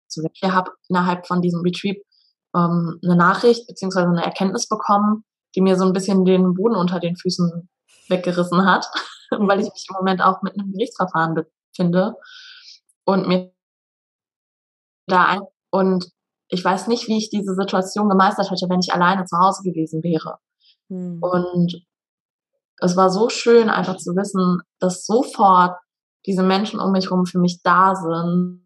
zu werden. Ich habe innerhalb von diesem Retreat ähm, eine Nachricht beziehungsweise eine Erkenntnis bekommen, die mir so ein bisschen den Boden unter den Füßen weggerissen hat, weil ich mich im Moment auch mit einem Gerichtsverfahren befinde und mir da ein und ich weiß nicht, wie ich diese Situation gemeistert hätte, wenn ich alleine zu Hause gewesen wäre. Mhm. Und es war so schön, einfach zu wissen, dass sofort diese Menschen um mich herum für mich da sind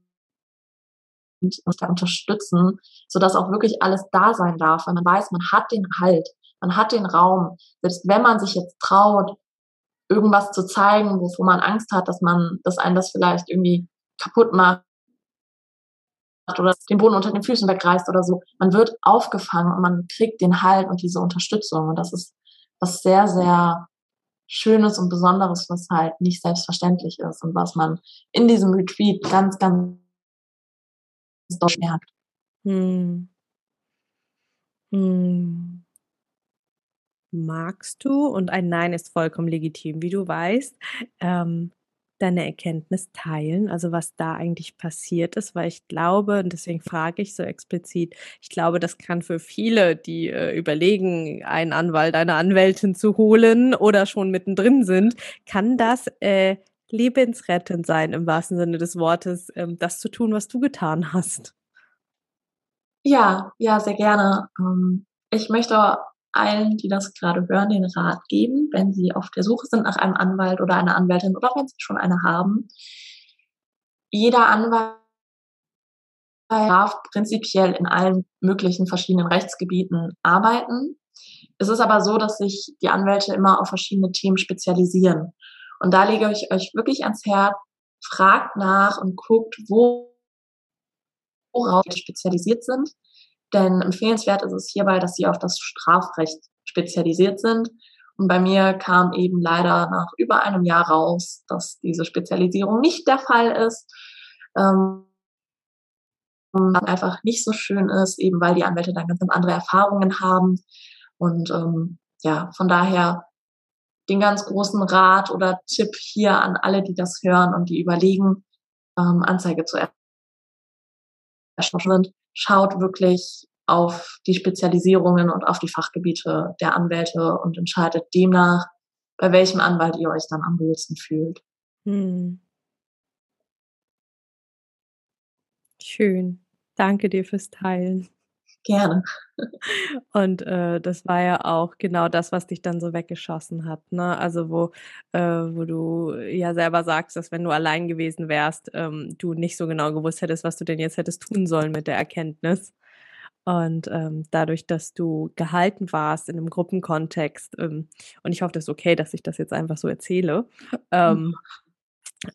und mich da unterstützen, sodass auch wirklich alles da sein darf, weil man weiß, man hat den Halt, man hat den Raum. Selbst wenn man sich jetzt traut, irgendwas zu zeigen, wovor man Angst hat, dass man, dass einen das vielleicht irgendwie kaputt macht oder den Boden unter den Füßen wegreißt oder so. Man wird aufgefangen und man kriegt den Halt und diese Unterstützung. Und das ist was sehr, sehr Schönes und Besonderes, was halt nicht selbstverständlich ist und was man in diesem Retreat ganz, ganz deutlich merkt. Hm. Hm. Magst du, und ein Nein ist vollkommen legitim, wie du weißt, ähm, deine Erkenntnis teilen, also was da eigentlich passiert ist, weil ich glaube, und deswegen frage ich so explizit, ich glaube, das kann für viele, die äh, überlegen, einen Anwalt, eine Anwältin zu holen oder schon mittendrin sind, kann das äh, lebensrettend sein, im wahrsten Sinne des Wortes, ähm, das zu tun, was du getan hast. Ja, ja, sehr gerne. Ähm, ich möchte allen, die das gerade hören, den Rat geben, wenn sie auf der Suche sind nach einem Anwalt oder einer Anwältin oder wenn sie schon eine haben. Jeder Anwalt darf prinzipiell in allen möglichen verschiedenen Rechtsgebieten arbeiten. Es ist aber so, dass sich die Anwälte immer auf verschiedene Themen spezialisieren. Und da lege ich euch wirklich ans Herz, fragt nach und guckt, wo, worauf spezialisiert sind denn empfehlenswert ist es hierbei, dass sie auf das Strafrecht spezialisiert sind. Und bei mir kam eben leider nach über einem Jahr raus, dass diese Spezialisierung nicht der Fall ist. Ähm, einfach nicht so schön ist, eben weil die Anwälte dann ganz andere Erfahrungen haben. Und ähm, ja, von daher den ganz großen Rat oder Tipp hier an alle, die das hören und die überlegen, ähm, Anzeige zu erstatten sind, schaut wirklich auf die Spezialisierungen und auf die Fachgebiete der Anwälte und entscheidet demnach, bei welchem Anwalt ihr euch dann am wohlsten fühlt. Hm. Schön. Danke dir fürs Teilen. Gerne. Und äh, das war ja auch genau das, was dich dann so weggeschossen hat, ne? Also wo, äh, wo du ja selber sagst, dass wenn du allein gewesen wärst, ähm, du nicht so genau gewusst hättest, was du denn jetzt hättest tun sollen mit der Erkenntnis. Und ähm, dadurch, dass du gehalten warst in einem Gruppenkontext, ähm, und ich hoffe, das ist okay, dass ich das jetzt einfach so erzähle, ähm,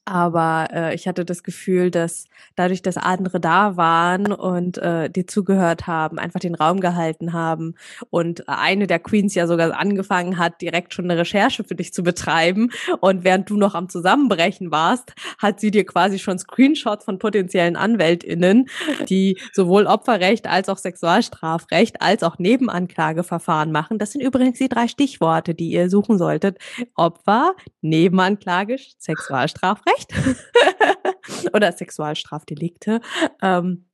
aber äh, ich hatte das Gefühl, dass dadurch, dass andere da waren und äh, dir zugehört haben, einfach den Raum gehalten haben und eine der Queens ja sogar angefangen hat, direkt schon eine Recherche für dich zu betreiben. Und während du noch am Zusammenbrechen warst, hat sie dir quasi schon Screenshots von potenziellen AnwältInnen, die sowohl Opferrecht als auch Sexualstrafrecht als auch Nebenanklageverfahren machen. Das sind übrigens die drei Stichworte, die ihr suchen solltet. Opfer, Nebenanklage, Sexualstrafrecht Strafrecht oder Sexualstrafdelikte. Ähm,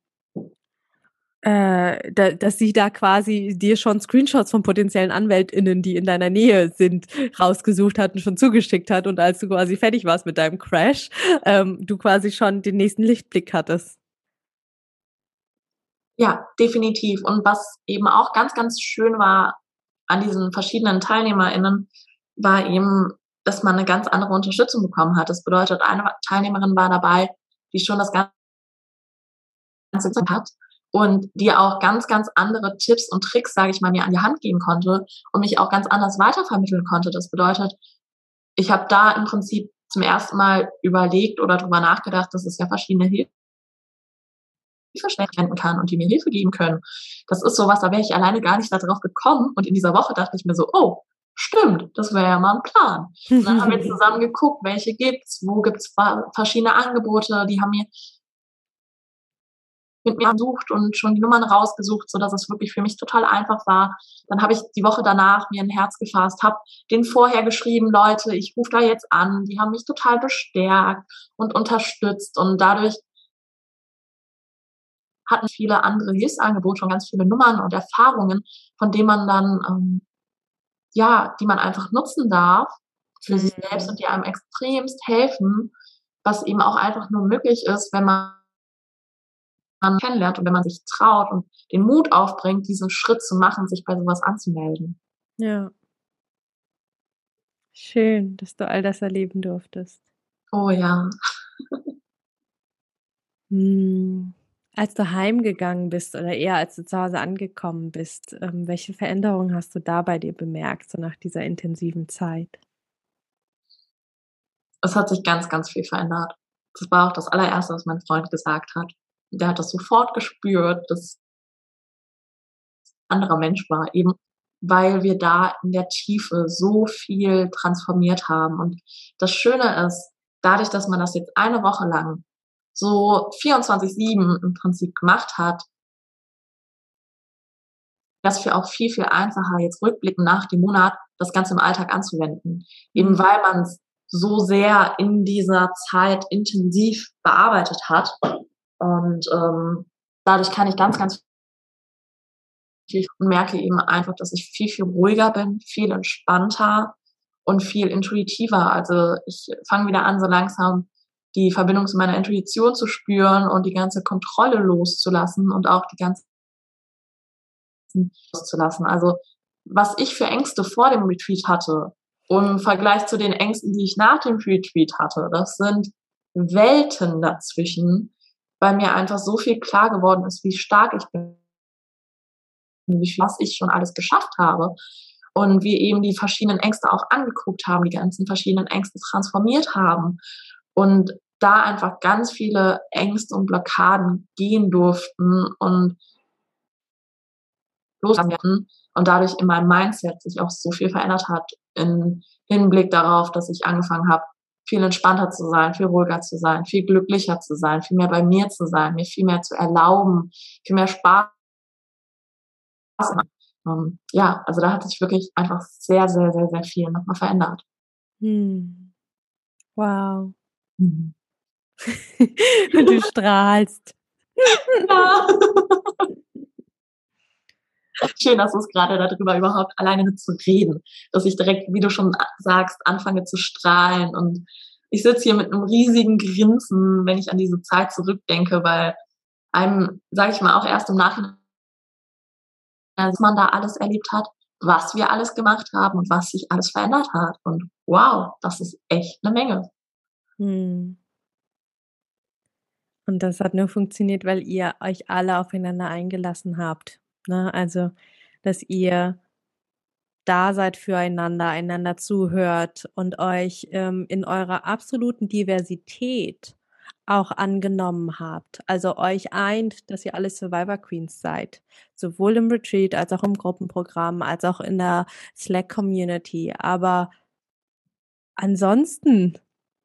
äh, da, dass sie da quasi dir schon Screenshots von potenziellen AnwältInnen, die in deiner Nähe sind, rausgesucht hat und schon zugeschickt hat und als du quasi fertig warst mit deinem Crash, ähm, du quasi schon den nächsten Lichtblick hattest. Ja, definitiv. Und was eben auch ganz, ganz schön war an diesen verschiedenen TeilnehmerInnen, war eben, dass man eine ganz andere Unterstützung bekommen hat. Das bedeutet, eine Teilnehmerin war dabei, die schon das Ganze hat und die auch ganz, ganz andere Tipps und Tricks, sage ich mal, mir an die Hand geben konnte und mich auch ganz anders weitervermitteln konnte. Das bedeutet, ich habe da im Prinzip zum ersten Mal überlegt oder darüber nachgedacht, dass es ja verschiedene Hilfestellen wenden kann und die mir Hilfe geben können. Das ist sowas, da wäre ich alleine gar nicht darauf gekommen. Und in dieser Woche dachte ich mir so, oh, Stimmt, das wäre ja mal ein Plan. Und dann haben wir zusammen geguckt, welche gibt's, wo gibt's verschiedene Angebote, die haben mir mit mir gesucht und schon die Nummern rausgesucht, so dass es wirklich für mich total einfach war. Dann habe ich die Woche danach mir ein Herz gefasst, habe den vorher geschrieben, Leute, ich rufe da jetzt an. Die haben mich total bestärkt und unterstützt und dadurch hatten viele andere Hilfsangebote und ganz viele Nummern und Erfahrungen, von denen man dann ähm, ja, die man einfach nutzen darf für mhm. sich selbst und die einem extremst helfen, was eben auch einfach nur möglich ist, wenn man man kennenlernt und wenn man sich traut und den Mut aufbringt, diesen Schritt zu machen, sich bei sowas anzumelden. Ja. Schön, dass du all das erleben durftest. Oh ja. hm. Als du heimgegangen bist oder eher als du zu Hause angekommen bist, ähm, welche Veränderungen hast du da bei dir bemerkt, so nach dieser intensiven Zeit? Es hat sich ganz, ganz viel verändert. Das war auch das allererste, was mein Freund gesagt hat. Der hat das sofort gespürt, dass ein anderer Mensch war, eben weil wir da in der Tiefe so viel transformiert haben. Und das Schöne ist, dadurch, dass man das jetzt eine Woche lang so 24-7 im Prinzip gemacht hat, das für auch viel, viel einfacher, jetzt rückblickend nach dem Monat, das Ganze im Alltag anzuwenden. Eben mhm. weil man es so sehr in dieser Zeit intensiv bearbeitet hat. Und ähm, dadurch kann ich ganz, ganz viel und merke eben einfach, dass ich viel, viel ruhiger bin, viel entspannter und viel intuitiver. Also ich fange wieder an, so langsam die Verbindung zu meiner Intuition zu spüren und die ganze Kontrolle loszulassen und auch die ganze loszulassen. Also was ich für Ängste vor dem Retreat hatte im Vergleich zu den Ängsten, die ich nach dem Retreat hatte, das sind Welten dazwischen, weil mir einfach so viel klar geworden ist, wie stark ich bin, wie was ich schon alles geschafft habe und wie eben die verschiedenen Ängste auch angeguckt haben, die ganzen verschiedenen Ängste transformiert haben und da einfach ganz viele Ängste und Blockaden gehen durften und loswerden und dadurch in meinem Mindset sich auch so viel verändert hat im Hinblick darauf, dass ich angefangen habe, viel entspannter zu sein, viel ruhiger zu sein, viel glücklicher zu sein, viel mehr bei mir zu sein, mir viel mehr zu erlauben, viel mehr Spaß. Um, ja, also da hat sich wirklich einfach sehr, sehr, sehr, sehr viel nochmal verändert. Hm. Wow. Mhm. du strahlst. Ja. Schön, dass es gerade darüber überhaupt alleine zu reden, dass ich direkt, wie du schon sagst, anfange zu strahlen und ich sitze hier mit einem riesigen Grinsen, wenn ich an diese Zeit zurückdenke, weil einem, sage ich mal, auch erst im Nachhinein, dass man da alles erlebt hat, was wir alles gemacht haben und was sich alles verändert hat. Und wow, das ist echt eine Menge. Hm. Und das hat nur funktioniert, weil ihr euch alle aufeinander eingelassen habt. Ne? Also, dass ihr da seid füreinander, einander zuhört und euch ähm, in eurer absoluten Diversität auch angenommen habt. Also euch eint, dass ihr alle Survivor Queens seid. Sowohl im Retreat als auch im Gruppenprogramm, als auch in der Slack Community. Aber ansonsten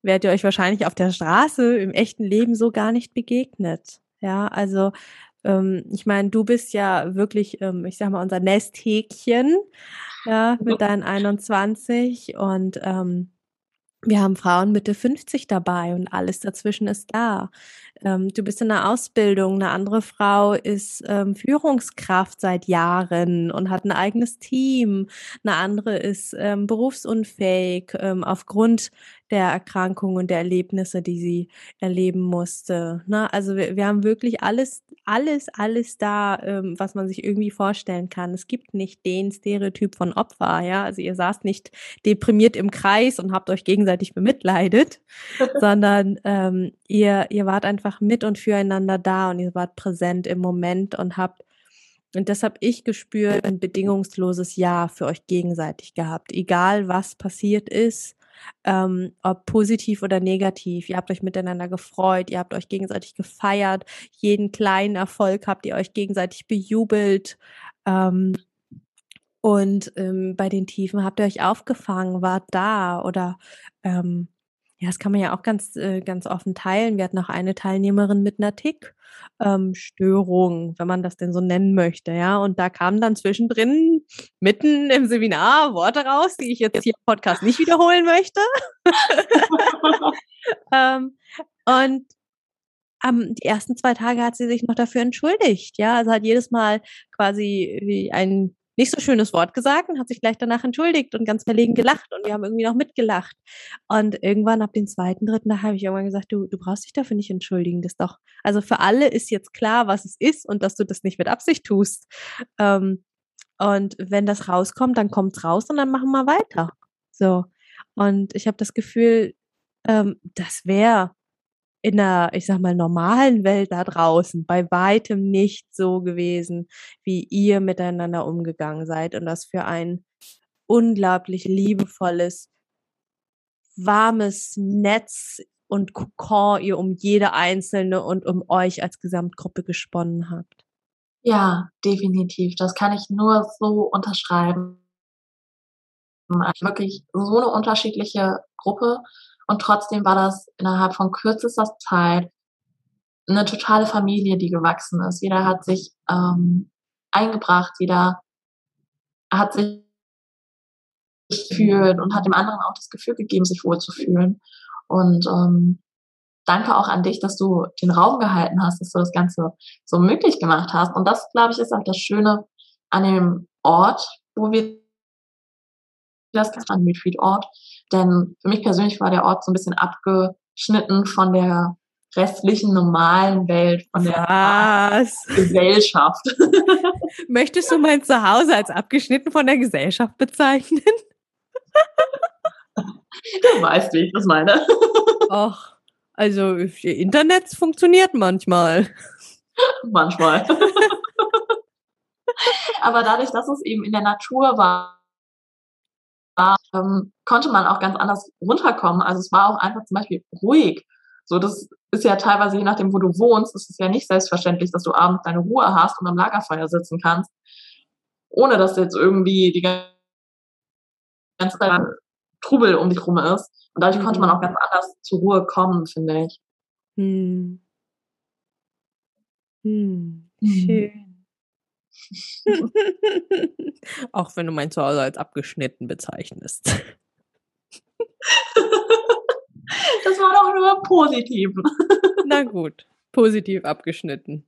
werdet ihr euch wahrscheinlich auf der Straße im echten Leben so gar nicht begegnet. Ja, also ähm, ich meine, du bist ja wirklich, ähm, ich sag mal, unser Nesthäkchen, ja, mit deinen 21 und ähm, wir haben Frauen Mitte 50 dabei und alles dazwischen ist da. Ähm, du bist in der Ausbildung, eine andere Frau ist ähm, Führungskraft seit Jahren und hat ein eigenes Team. Eine andere ist ähm, berufsunfähig ähm, aufgrund der Erkrankung und der Erlebnisse, die sie erleben musste. Ne? Also wir, wir haben wirklich alles, alles, alles da, ähm, was man sich irgendwie vorstellen kann. Es gibt nicht den Stereotyp von Opfer, ja. Also ihr saßt nicht deprimiert im Kreis und habt euch gegenseitig bemitleidet, sondern ähm, ihr, ihr wart einfach mit und füreinander da und ihr wart präsent im Moment und habt und das habe ich gespürt, ein bedingungsloses Ja für euch gegenseitig gehabt. Egal was passiert ist, ähm, ob positiv oder negativ. Ihr habt euch miteinander gefreut, ihr habt euch gegenseitig gefeiert, jeden kleinen Erfolg habt ihr euch gegenseitig bejubelt. Ähm, und ähm, bei den Tiefen habt ihr euch aufgefangen, wart da oder ähm, ja, das kann man ja auch ganz, äh, ganz offen teilen. Wir hatten auch eine Teilnehmerin mit einer Tick ähm, wenn man das denn so nennen möchte, ja. Und da kamen dann zwischendrin mitten im Seminar Worte raus, die ich jetzt hier im Podcast nicht wiederholen möchte. ähm, und um, die ersten zwei Tage hat sie sich noch dafür entschuldigt, ja. Also hat jedes Mal quasi wie ein nicht so schönes Wort gesagt und hat sich gleich danach entschuldigt und ganz verlegen gelacht und wir haben irgendwie noch mitgelacht. Und irgendwann ab dem zweiten, dritten Tag habe ich irgendwann gesagt, du, du brauchst dich dafür nicht entschuldigen, das doch. Also für alle ist jetzt klar, was es ist und dass du das nicht mit Absicht tust. Ähm, und wenn das rauskommt, dann kommt's raus und dann machen wir weiter. So. Und ich habe das Gefühl, ähm, das wäre in der, ich sag mal, normalen Welt da draußen bei weitem nicht so gewesen, wie ihr miteinander umgegangen seid und das für ein unglaublich liebevolles, warmes Netz und Kokon ihr um jede einzelne und um euch als Gesamtgruppe gesponnen habt. Ja, definitiv. Das kann ich nur so unterschreiben. Wirklich so eine unterschiedliche Gruppe und trotzdem war das innerhalb von kürzester Zeit eine totale Familie, die gewachsen ist. Jeder hat sich ähm, eingebracht, jeder hat sich gefühlt und hat dem anderen auch das Gefühl gegeben, sich wohlzufühlen. Und ähm, danke auch an dich, dass du den Raum gehalten hast, dass du das Ganze so möglich gemacht hast. Und das, glaube ich, ist auch das Schöne an dem Ort, wo wir das an Retreat-Ort, denn für mich persönlich war der Ort so ein bisschen abgeschnitten von der restlichen normalen Welt, von der Was? Gesellschaft. Möchtest du mein Zuhause als abgeschnitten von der Gesellschaft bezeichnen? Du weißt, wie ich das meine. Ach, also Internet funktioniert manchmal. Manchmal. Aber dadurch, dass es eben in der Natur war, ähm, konnte man auch ganz anders runterkommen. Also es war auch einfach zum Beispiel ruhig. So, das ist ja teilweise, je nachdem, wo du wohnst, ist es ja nicht selbstverständlich, dass du abends deine Ruhe hast und am Lagerfeuer sitzen kannst, ohne dass jetzt irgendwie die ganze Zeit Trubel um dich rum ist. Und dadurch mhm. konnte man auch ganz anders zur Ruhe kommen, finde ich. Hm. Hm. Schön. Auch wenn du mein Zuhause als abgeschnitten bezeichnest. Das war doch nur positiv. Na gut, positiv abgeschnitten.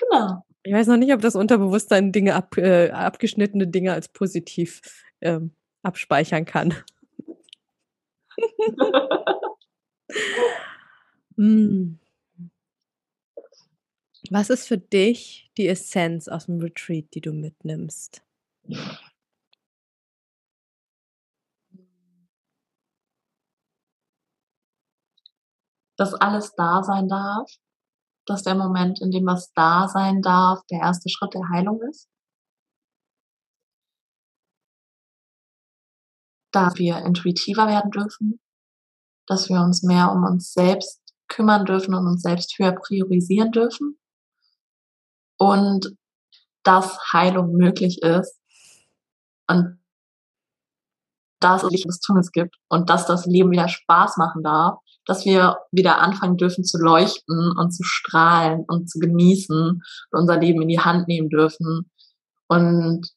Genau. Ich weiß noch nicht, ob das Unterbewusstsein Dinge ab, äh, abgeschnittene Dinge als positiv ähm, abspeichern kann. hm. Was ist für dich die Essenz aus dem Retreat, die du mitnimmst? Dass alles da sein darf, dass der Moment, in dem was da sein darf, der erste Schritt der Heilung ist. Dass wir intuitiver werden dürfen, dass wir uns mehr um uns selbst kümmern dürfen und uns selbst höher priorisieren dürfen und dass Heilung möglich ist und dass es was Tunes gibt und dass das Leben wieder Spaß machen darf, dass wir wieder anfangen dürfen zu leuchten und zu strahlen und zu genießen und unser Leben in die Hand nehmen dürfen und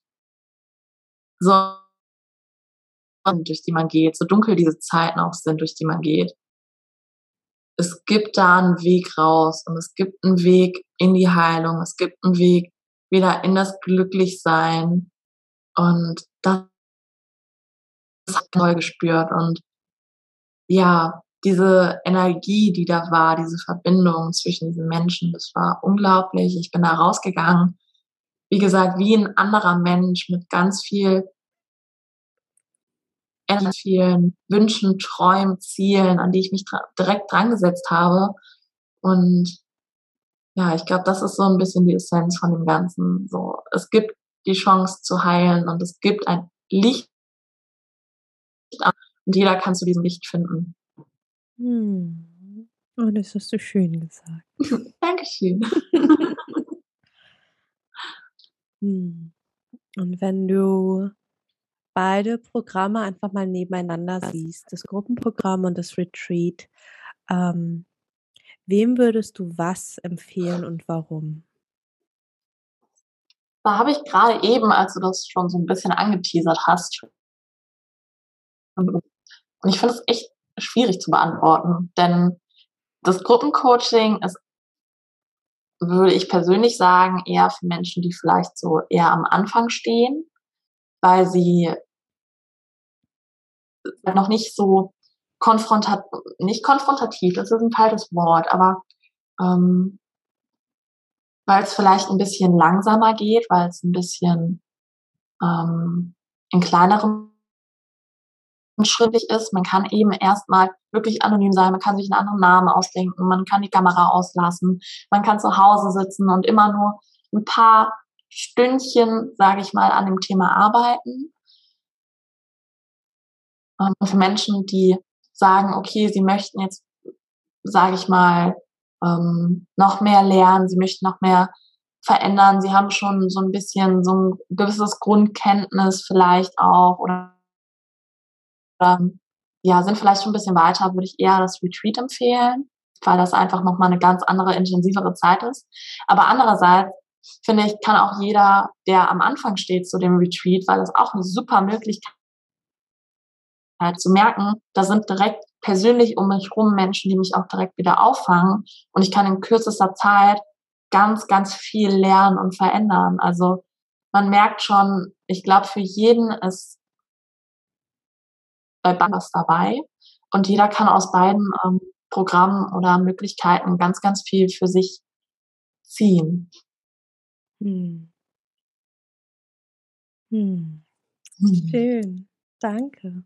so durch die man geht, so dunkel diese Zeiten auch sind, durch die man geht. Es gibt da einen Weg raus und es gibt einen Weg in die Heilung, es gibt einen Weg wieder in das Glücklichsein. Und das ich neu gespürt. Und ja, diese Energie, die da war, diese Verbindung zwischen diesen Menschen, das war unglaublich. Ich bin da rausgegangen, wie gesagt, wie ein anderer Mensch mit ganz viel vielen Wünschen, Träumen, Zielen, an die ich mich dra direkt dran gesetzt habe. Und ja, ich glaube, das ist so ein bisschen die Essenz von dem Ganzen. So, es gibt die Chance zu heilen und es gibt ein Licht und jeder kann zu diesem Licht finden. Hm. Oh, das hast du schön gesagt. Dankeschön. hm. Und wenn du beide Programme einfach mal nebeneinander siehst, das Gruppenprogramm und das Retreat, ähm, wem würdest du was empfehlen und warum? Da habe ich gerade eben, als du das schon so ein bisschen angeteasert hast, und ich finde es echt schwierig zu beantworten, denn das Gruppencoaching ist, würde ich persönlich sagen, eher für Menschen, die vielleicht so eher am Anfang stehen weil sie noch nicht so konfrontat, nicht konfrontativ, das ist ein falsches Wort, aber ähm, weil es vielleicht ein bisschen langsamer geht, weil es ein bisschen ähm, in kleineren schrittlich ist. Man kann eben erstmal wirklich anonym sein, man kann sich einen anderen Namen ausdenken, man kann die Kamera auslassen, man kann zu Hause sitzen und immer nur ein paar Stündchen, sage ich mal, an dem Thema arbeiten. Ähm, für Menschen, die sagen, okay, sie möchten jetzt, sage ich mal, ähm, noch mehr lernen, sie möchten noch mehr verändern, sie haben schon so ein bisschen so ein gewisses Grundkenntnis vielleicht auch oder, oder ja, sind vielleicht schon ein bisschen weiter, würde ich eher das Retreat empfehlen, weil das einfach nochmal eine ganz andere, intensivere Zeit ist. Aber andererseits finde ich, kann auch jeder, der am Anfang steht zu dem Retreat, weil das auch eine super Möglichkeit zu merken, da sind direkt persönlich um mich rum Menschen, die mich auch direkt wieder auffangen und ich kann in kürzester Zeit ganz, ganz viel lernen und verändern. Also man merkt schon, ich glaube, für jeden ist bei was dabei und jeder kann aus beiden ähm, Programmen oder Möglichkeiten ganz, ganz viel für sich ziehen. Hm. Hm. Hm. Schön. Danke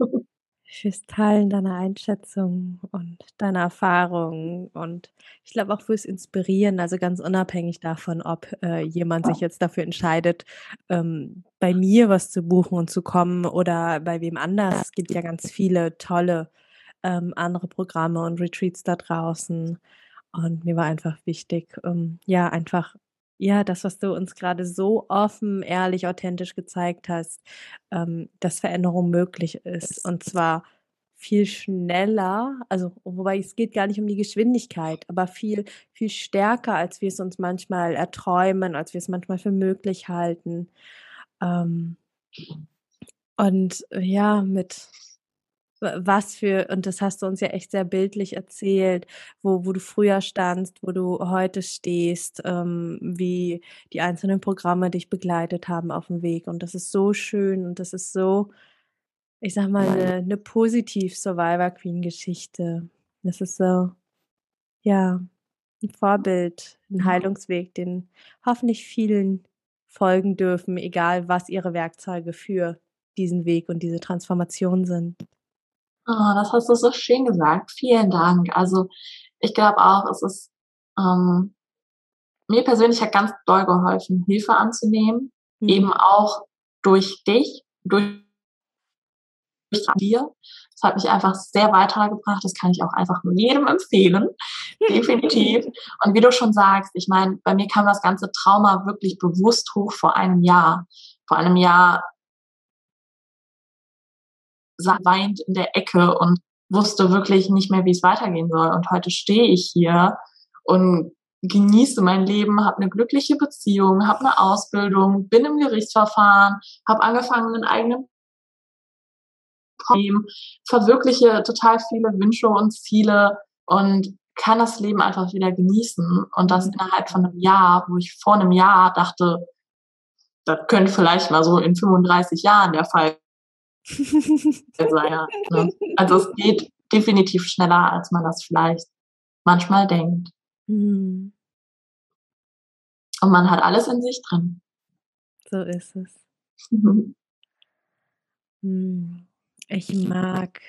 fürs Teilen deiner Einschätzung und deiner Erfahrungen und ich glaube auch fürs Inspirieren, also ganz unabhängig davon, ob äh, jemand sich jetzt dafür entscheidet, ähm, bei mir was zu buchen und zu kommen oder bei wem anders. Es gibt ja ganz viele tolle ähm, andere Programme und Retreats da draußen. Und mir war einfach wichtig, ähm, ja, einfach ja, das, was du uns gerade so offen, ehrlich, authentisch gezeigt hast, ähm, dass Veränderung möglich ist. Und zwar viel schneller, also wobei es geht gar nicht um die Geschwindigkeit, aber viel, viel stärker, als wir es uns manchmal erträumen, als wir es manchmal für möglich halten. Ähm, und ja, mit was für, und das hast du uns ja echt sehr bildlich erzählt, wo, wo du früher standst, wo du heute stehst, ähm, wie die einzelnen Programme dich begleitet haben auf dem Weg. Und das ist so schön und das ist so, ich sag mal, eine, eine positiv Survivor Queen Geschichte. Das ist so, ja, ein Vorbild, ein Heilungsweg, den hoffentlich vielen folgen dürfen, egal was ihre Werkzeuge für diesen Weg und diese Transformation sind. Oh, das hast du so schön gesagt. Vielen Dank. Also ich glaube auch, es ist ähm, mir persönlich hat ganz doll geholfen, Hilfe anzunehmen, mhm. eben auch durch dich, durch dir. Das hat mich einfach sehr weitergebracht. Das kann ich auch einfach nur jedem empfehlen. Definitiv. Und wie du schon sagst, ich meine, bei mir kam das ganze Trauma wirklich bewusst hoch vor einem Jahr. Vor einem Jahr weint in der Ecke und wusste wirklich nicht mehr, wie es weitergehen soll. Und heute stehe ich hier und genieße mein Leben, habe eine glückliche Beziehung, habe eine Ausbildung, bin im Gerichtsverfahren, habe angefangen, einen eigenen Problem, verwirkliche total viele Wünsche und Ziele und kann das Leben einfach wieder genießen. Und das mhm. innerhalb von einem Jahr, wo ich vor einem Jahr dachte, das könnte vielleicht mal so in 35 Jahren der Fall sein. Ne? Also es geht definitiv schneller, als man das vielleicht manchmal denkt. Mhm. Und man hat alles in sich drin. So ist es. Mhm. Ich mag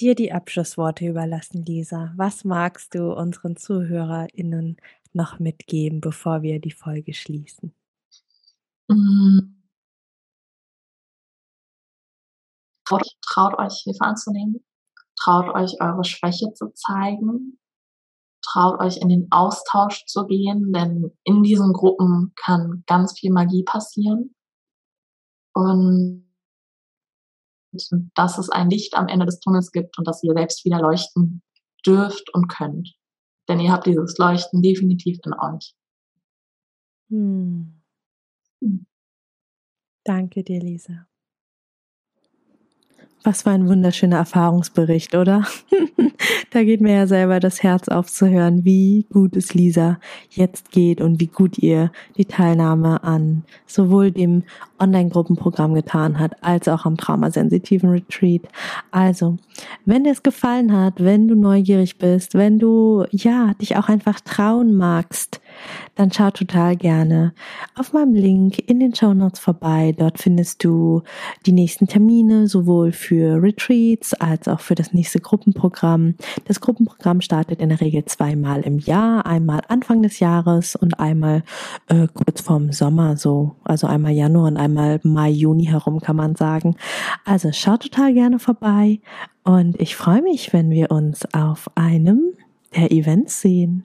dir die Abschlussworte überlassen, Lisa. Was magst du unseren ZuhörerInnen noch mitgeben, bevor wir die Folge schließen? Mhm. Traut, traut euch Hilfe anzunehmen. Traut euch eure Schwäche zu zeigen. Traut euch in den Austausch zu gehen, denn in diesen Gruppen kann ganz viel Magie passieren. Und dass es ein Licht am Ende des Tunnels gibt und dass ihr selbst wieder leuchten dürft und könnt. Denn ihr habt dieses Leuchten definitiv in euch. Hm. Hm. Danke dir, Lisa. Was für ein wunderschöner Erfahrungsbericht, oder? da geht mir ja selber das Herz auf zu hören, wie gut es Lisa jetzt geht und wie gut ihr die Teilnahme an sowohl dem Online-Gruppenprogramm getan hat, als auch am traumasensitiven Retreat. Also, wenn dir es gefallen hat, wenn du neugierig bist, wenn du, ja, dich auch einfach trauen magst, dann schau total gerne auf meinem Link in den Show Notes vorbei. Dort findest du die nächsten Termine, sowohl für Retreats als auch für das nächste Gruppenprogramm. Das Gruppenprogramm startet in der Regel zweimal im Jahr, einmal Anfang des Jahres und einmal äh, kurz vorm Sommer, so, also einmal Januar und einmal Mai, Juni herum kann man sagen. Also schau total gerne vorbei und ich freue mich, wenn wir uns auf einem der Events sehen.